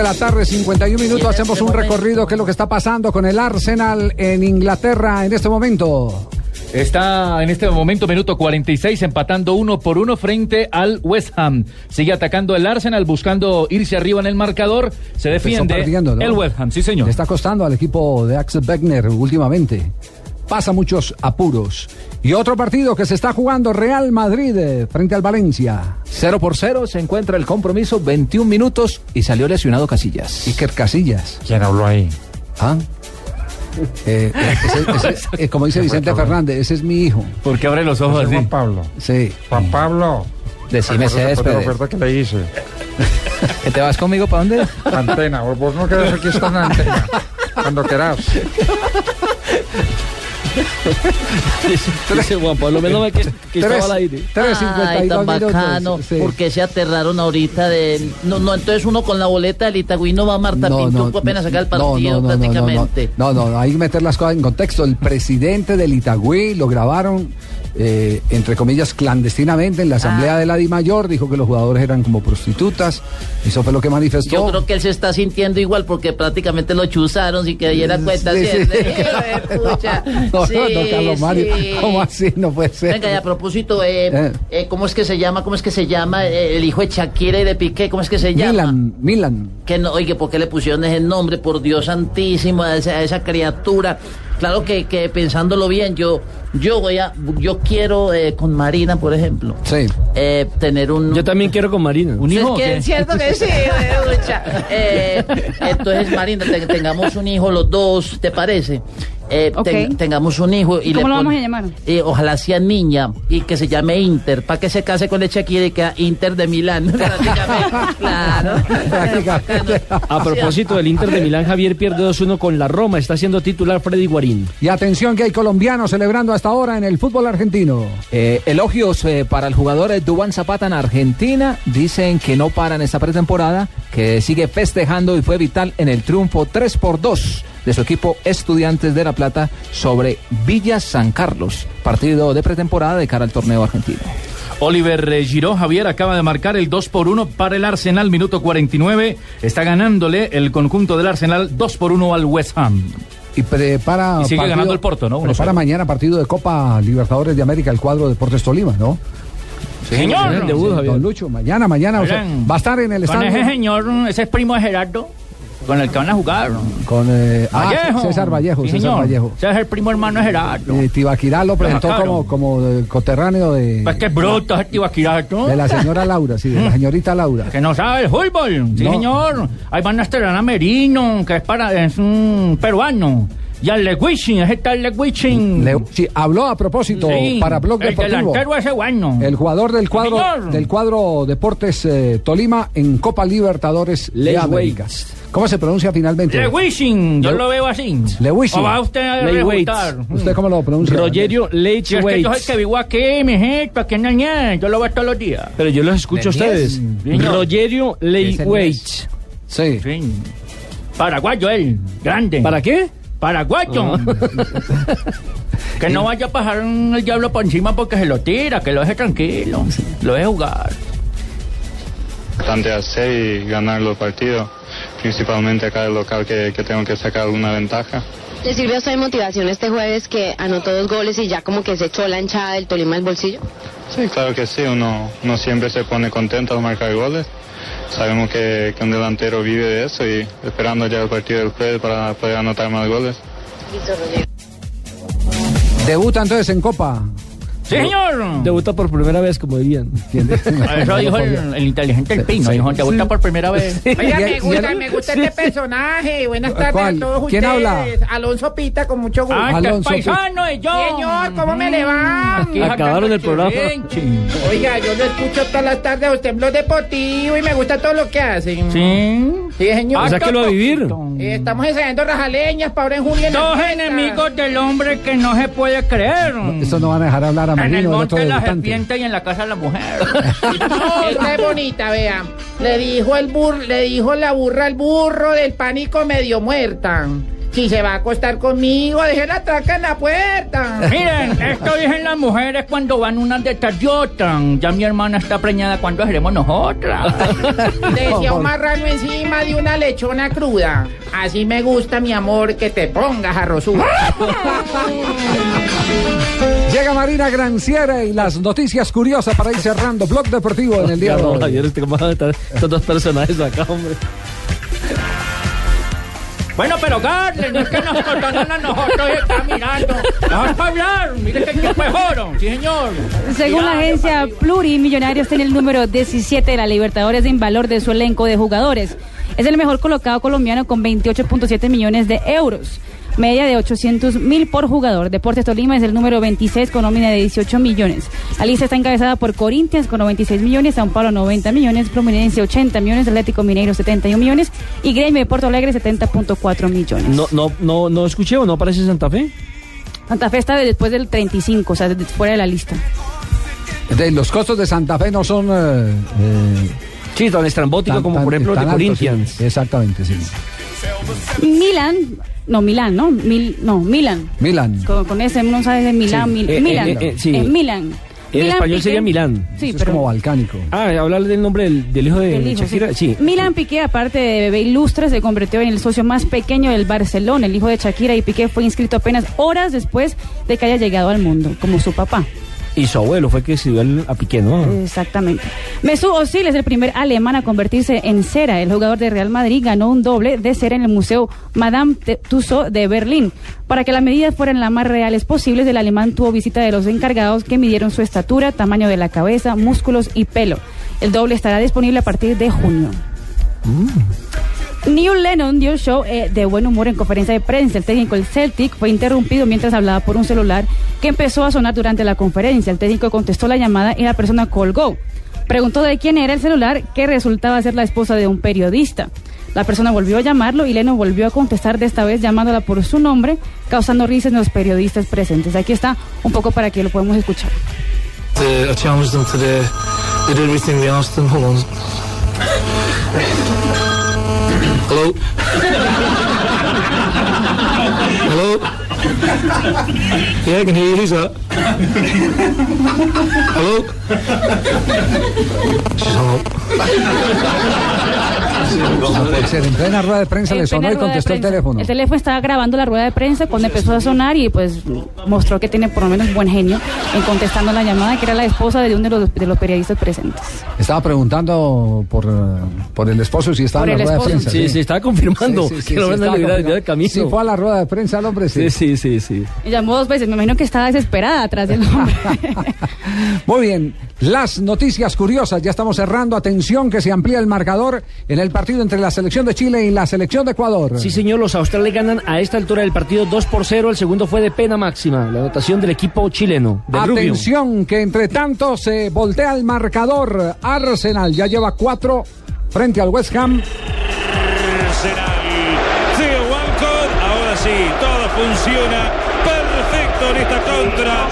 De la tarde, 51 minutos, hacemos un recorrido, qué es lo que está pasando con el Arsenal en Inglaterra en este momento. Está en este momento, minuto 46, empatando uno por uno frente al West Ham. Sigue atacando el Arsenal, buscando irse arriba en el marcador. Se defiende el West Ham, sí señor. Le está costando al equipo de Axel Beckner últimamente. Pasa muchos apuros. Y otro partido que se está jugando Real Madrid eh, frente al Valencia. 0 por 0 se encuentra el compromiso, 21 minutos y salió lesionado Casillas. Iker Casillas. ¿Quién habló ahí? ¿Ah? Eh, eh, ese- ese- eh, como dice Vicente Fernández, ese es mi hijo. Porque abre los ojos así. Juan Pablo. Sí. Juan Pablo. Decime por la Céspedes. oferta que le hice. ¿Te vas conmigo para dónde? Antena, vos, no querés aquí estar en la antena. Cuando querás. Dice Juan Pablo, menos mal que, que estaba al aire. Ay, tan bacano. minutos, sí. Porque se aterraron ahorita de. No, no, entonces uno con la boleta del Itagüí no va a Marta Pintuco apenas sacar el partido prácticamente. No, no, no, hay que meter las cosas en contexto. El presidente del Itagüí lo grabaron, eh, entre comillas, clandestinamente en la asamblea Ah. de la Di Mayor. Dijo que los jugadores eran como prostitutas. Eso fue lo que manifestó. Yo creo que él se está sintiendo igual porque prácticamente lo chuzaron sin que diera cuenta. Sí, ¿sí? No, Sí, no, no, Carlos Mario. ¿cómo así? No puede ser. Venga, y a propósito, eh, Eh. eh, ¿cómo es que se llama? ¿Cómo es que se llama eh, el hijo de Shakira y de Piqué? ¿Cómo es que se llama? Milan, Milan. Que no, oye, ¿por qué le pusieron ese nombre? Por Dios santísimo, a esa, a esa criatura. Claro que, que pensándolo bien, yo, yo voy a, yo quiero eh, con Marina, por ejemplo, Sí. eh, tener un. Yo también quiero con Marina. ¿Un hijo? Es que es cierto que sí, mucha. Eh, entonces, Marina, te- tengamos un hijo los dos, ¿te parece? Eh, ten- tengamos un hijo y ¿Y cómo le lo vamos a llamar? eh, ojalá sea niña y que se llame Inter, para que se case con el Shakira y queda Inter de Milán. prácticamente. claro. A propósito del Inter de Milán, Javier pierde 2-1 con la Roma. Está siendo titular Freddy Guarín. Y atención que hay colombianos celebrando hasta ahora en el fútbol argentino. Eh, elogios eh, para el jugador Dubán Zapata en Argentina. Dicen que no para en esta pretemporada, que sigue festejando y fue vital en el triunfo 3 por 2 de su equipo Estudiantes de La Plata sobre Villa San Carlos. Partido de pretemporada de cara al torneo argentino. Oliver eh, Giroud Javier acaba de marcar el 2 por 1 para el Arsenal, minuto 49. Está ganándole el conjunto del Arsenal 2 por 1 al West Ham. Y prepara. Y sigue ganando el Porto, ¿no? Prepara mañana partido de Copa Libertadores de América, el cuadro Deportes Tolima, ¿no? Sí, señor. Sí, Don Lucho, mañana, mañana. o sea, Oigan, va a estar en el estadio. ese señor, ese es primo de Gerardo, con el que van a jugar. Con eh, ah, Vallejo. César Vallejo. Sí, César. Vallejo. Ese es el primo hermano de Gerardo. Eh, Tibaquirá lo presentó como, como eh, coterráneo de, Pues que bruto ese Tibaquirato. de la señora Laura, sí, de la señorita Laura. Que no sabe el fútbol. Sí, No. señor. Ahí van a estrenar a Merino, que es, para, es un peruano. Y al Leguichin, ese tal Leguichin. Le- sí, habló a propósito Sí, para Blog el Deportivo. delantero ese bueno. El jugador del cuadro señor. del cuadro Deportes eh, Tolima en Copa Libertadores de Lewis. ¿Cómo se pronuncia finalmente? Leguichin, yo Le- lo veo así. Leguichin. ¿O va usted a refutar? ¿Usted cómo lo pronuncia? Rogerio Si es que yo soy el Leitch que vivo aquí, mi gente, aquí en Añez, yo lo veo todos los días. Pero yo los escucho a ustedes. Rogerio Leitch. Sí. Sí. Paraguayo él, grande. ¿Para qué? Paraguayo. que no vaya a pasar el diablo por encima porque se lo tira, que lo deje tranquilo, lo deje jugar. hacer y ganar los partidos, principalmente acá el local que, que tengo que sacar una ventaja. ¿Le sirve a usted de motivación este jueves que anotó dos goles y ya como que se echó la hinchada del Tolima al bolsillo? Sí, claro que sí, uno, uno siempre se pone contento al marcar goles. Sabemos que, que un delantero vive de eso y esperando ya el partido del jueves para poder anotar más goles. Debuta entonces en Copa. Sí, señor. Debuta por primera vez, como dirían. Eso dijo el, el inteligente el Pino, dijo, te gusta por primera vez. Oiga, me gusta, el- me gusta este personaje. Buenas tardes ¿Cuál? a todos ¿Quién ustedes. habla? Alonso Pita, con mucho gusto. Ah, este es paisano de yo. Señor, ¿cómo me le va? Acabaron el programa. Oiga, yo lo escucho todas las tardes a usted en Blog Deportivo y me gusta todo lo que hacen. Sí. Sí, señor. O sea que lo va a vivir. Eh, estamos ensayando rajaleñas para ahora en las Dos enemigos del hombre que no se puede creer. Eso no van a dejar hablar a En el monte de la serpiente y en la casa de la mujer. No, esta es bonita, vea. Le dijo el bur, le dijo la burra al burro del pánico medio muerta. Si se va a acostar conmigo, deje la traca en la puerta. Miren, esto dicen las mujeres cuando van unas detrás de otras. Ya mi hermana está preñada, ¿cuándo seremos nosotras? Decía un marrano encima de una lechona cruda. Así me gusta, mi amor, que te pongas arrozuda. Llega Marina Granciera y las noticias curiosas para ir cerrando Blog Deportivo en el día de hoy. Javier, este, ¿cómo van a estar estos dos personajes acá, hombre? Bueno, pero Carles, no es que nos cortaron a nosotros y está mirando. Vamos para hablar, mire que es oro. Sí, señor. Según la agencia Plurimillonarios tiene el número 17 de la Libertadores en valor de su elenco de jugadores. Es el mejor colocado colombiano con 28.7 millones de euros. Media de 800 mil por jugador. Deportes Tolima es el número 26 con nómina de 18 millones. La lista está encabezada por Corinthians con 96 millones, San Paulo 90 millones, Fluminense 80 millones, Atlético Mineiro 71 millones y Gremio de Porto Alegre 70.4 millones. No, no, no, no escuché o no aparece Santa Fe. Santa Fe está después del 35, o sea, de- fuera de la lista. De los costos de Santa Fe no son. eh, eh, Sí, tan estrambótico como por ejemplo el de Corinthians. sí. Exactamente, sí. Milan, no, Milán, ¿no? Mil, no, Milan. Milan. Con, con ese no sabes de Milán, Sí. Mil- Eh, eh, Milan. eh, eh, sí. Eh, Milan. En Milan español Piqué- sería Milán. Sí, es pero como balcánico. Ah, hablar del nombre del, del hijo de del hijo, Shakira. sí. Sí. Milan Piqué, aparte de bebé ilustre, se convirtió en el socio más pequeño del Barcelona. El hijo de Shakira y Piqué fue inscrito apenas horas después de que haya llegado al mundo, como su papá. Y su abuelo fue que siguió al- a Piqué, ¿no? Exactamente. Mesut Özil es el primer alemán a convertirse en cera. El jugador de Real Madrid ganó un doble de cera en el Museo Madame Tussauds de Berlín. Para que las medidas fueran las más reales posibles, el alemán tuvo visita de los encargados que midieron su estatura, tamaño de la cabeza, músculos y pelo. El doble estará disponible a partir de junio. Neil Lennon dio show eh, de buen humor en conferencia de prensa. El técnico del Celtic fue interrumpido mientras hablaba por un celular que empezó a sonar durante la conferencia. El técnico contestó la llamada y la persona colgó. Preguntó de quién era el celular, que resultaba ser la esposa de un periodista. La persona volvió a llamarlo y Lennon volvió a contestar de esta vez llamándola por su nombre, causando risas en los periodistas presentes. Aquí está un poco para que lo podamos escuchar. Uh, I. Hello? Hello? Yeah, I can hear you. Who's that? Hello? She's En plena rueda de prensa le sonó y contestó el teléfono. El teléfono estaba grabando la rueda de prensa cuando empezó a sonar y pues mostró que tiene por lo menos buen genio en contestando la llamada, que era la esposa de uno de los, de los periodistas presentes. Estaba preguntando por, por el esposo si estaba Por en la rueda de prensa. Sí, se estaba confirmando que estaba liberar confirmando. de camino. Sí, fue a la rueda de prensa el hombre, sí. Sí, sí, sí, sí. Y llamó dos veces, me imagino que estaba desesperada atrás del hombre. Muy bien, las noticias curiosas, ya estamos cerrando. Atención que se amplía el marcador en el partido entre la selección de Chile y la selección de Ecuador. Sí, señor, los australes ganan a esta altura del partido 2 por 0. El segundo fue de pena máxima. La anotación del equipo chileno. De Rubio. Atención que entre tanto se voltea el marcador. Arsenal ya lleva cuatro frente al West Ham. Arsenal. Theo Walcott. Ahora sí, todo funciona perfecto en esta contra.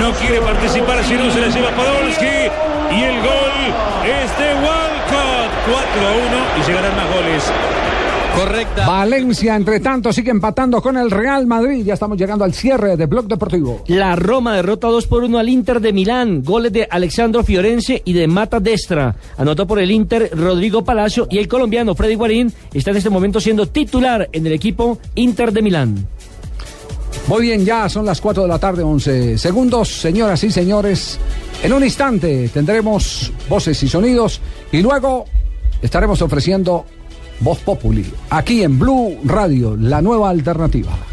No quiere participar si no se la lleva Podolski. Y el gol es de Walcott. 4 a 1 y llegarán más goles. Correcta. Valencia, entre tanto, sigue empatando con el Real Madrid. Ya estamos llegando al cierre de Blog Deportivo. La Roma derrota 2 por 1 al Inter de Milán. Goles de Alexandro Fiorense y de Mata Destra. Anotó por el Inter Rodrigo Palacio y el colombiano Freddy Guarín está en este momento siendo titular en el equipo Inter de Milán. Muy bien, ya son las 4 de la tarde, 11 segundos. Señoras y señores, en un instante tendremos voces y sonidos y luego estaremos ofreciendo Voz Populi aquí en Blue Radio, la nueva alternativa.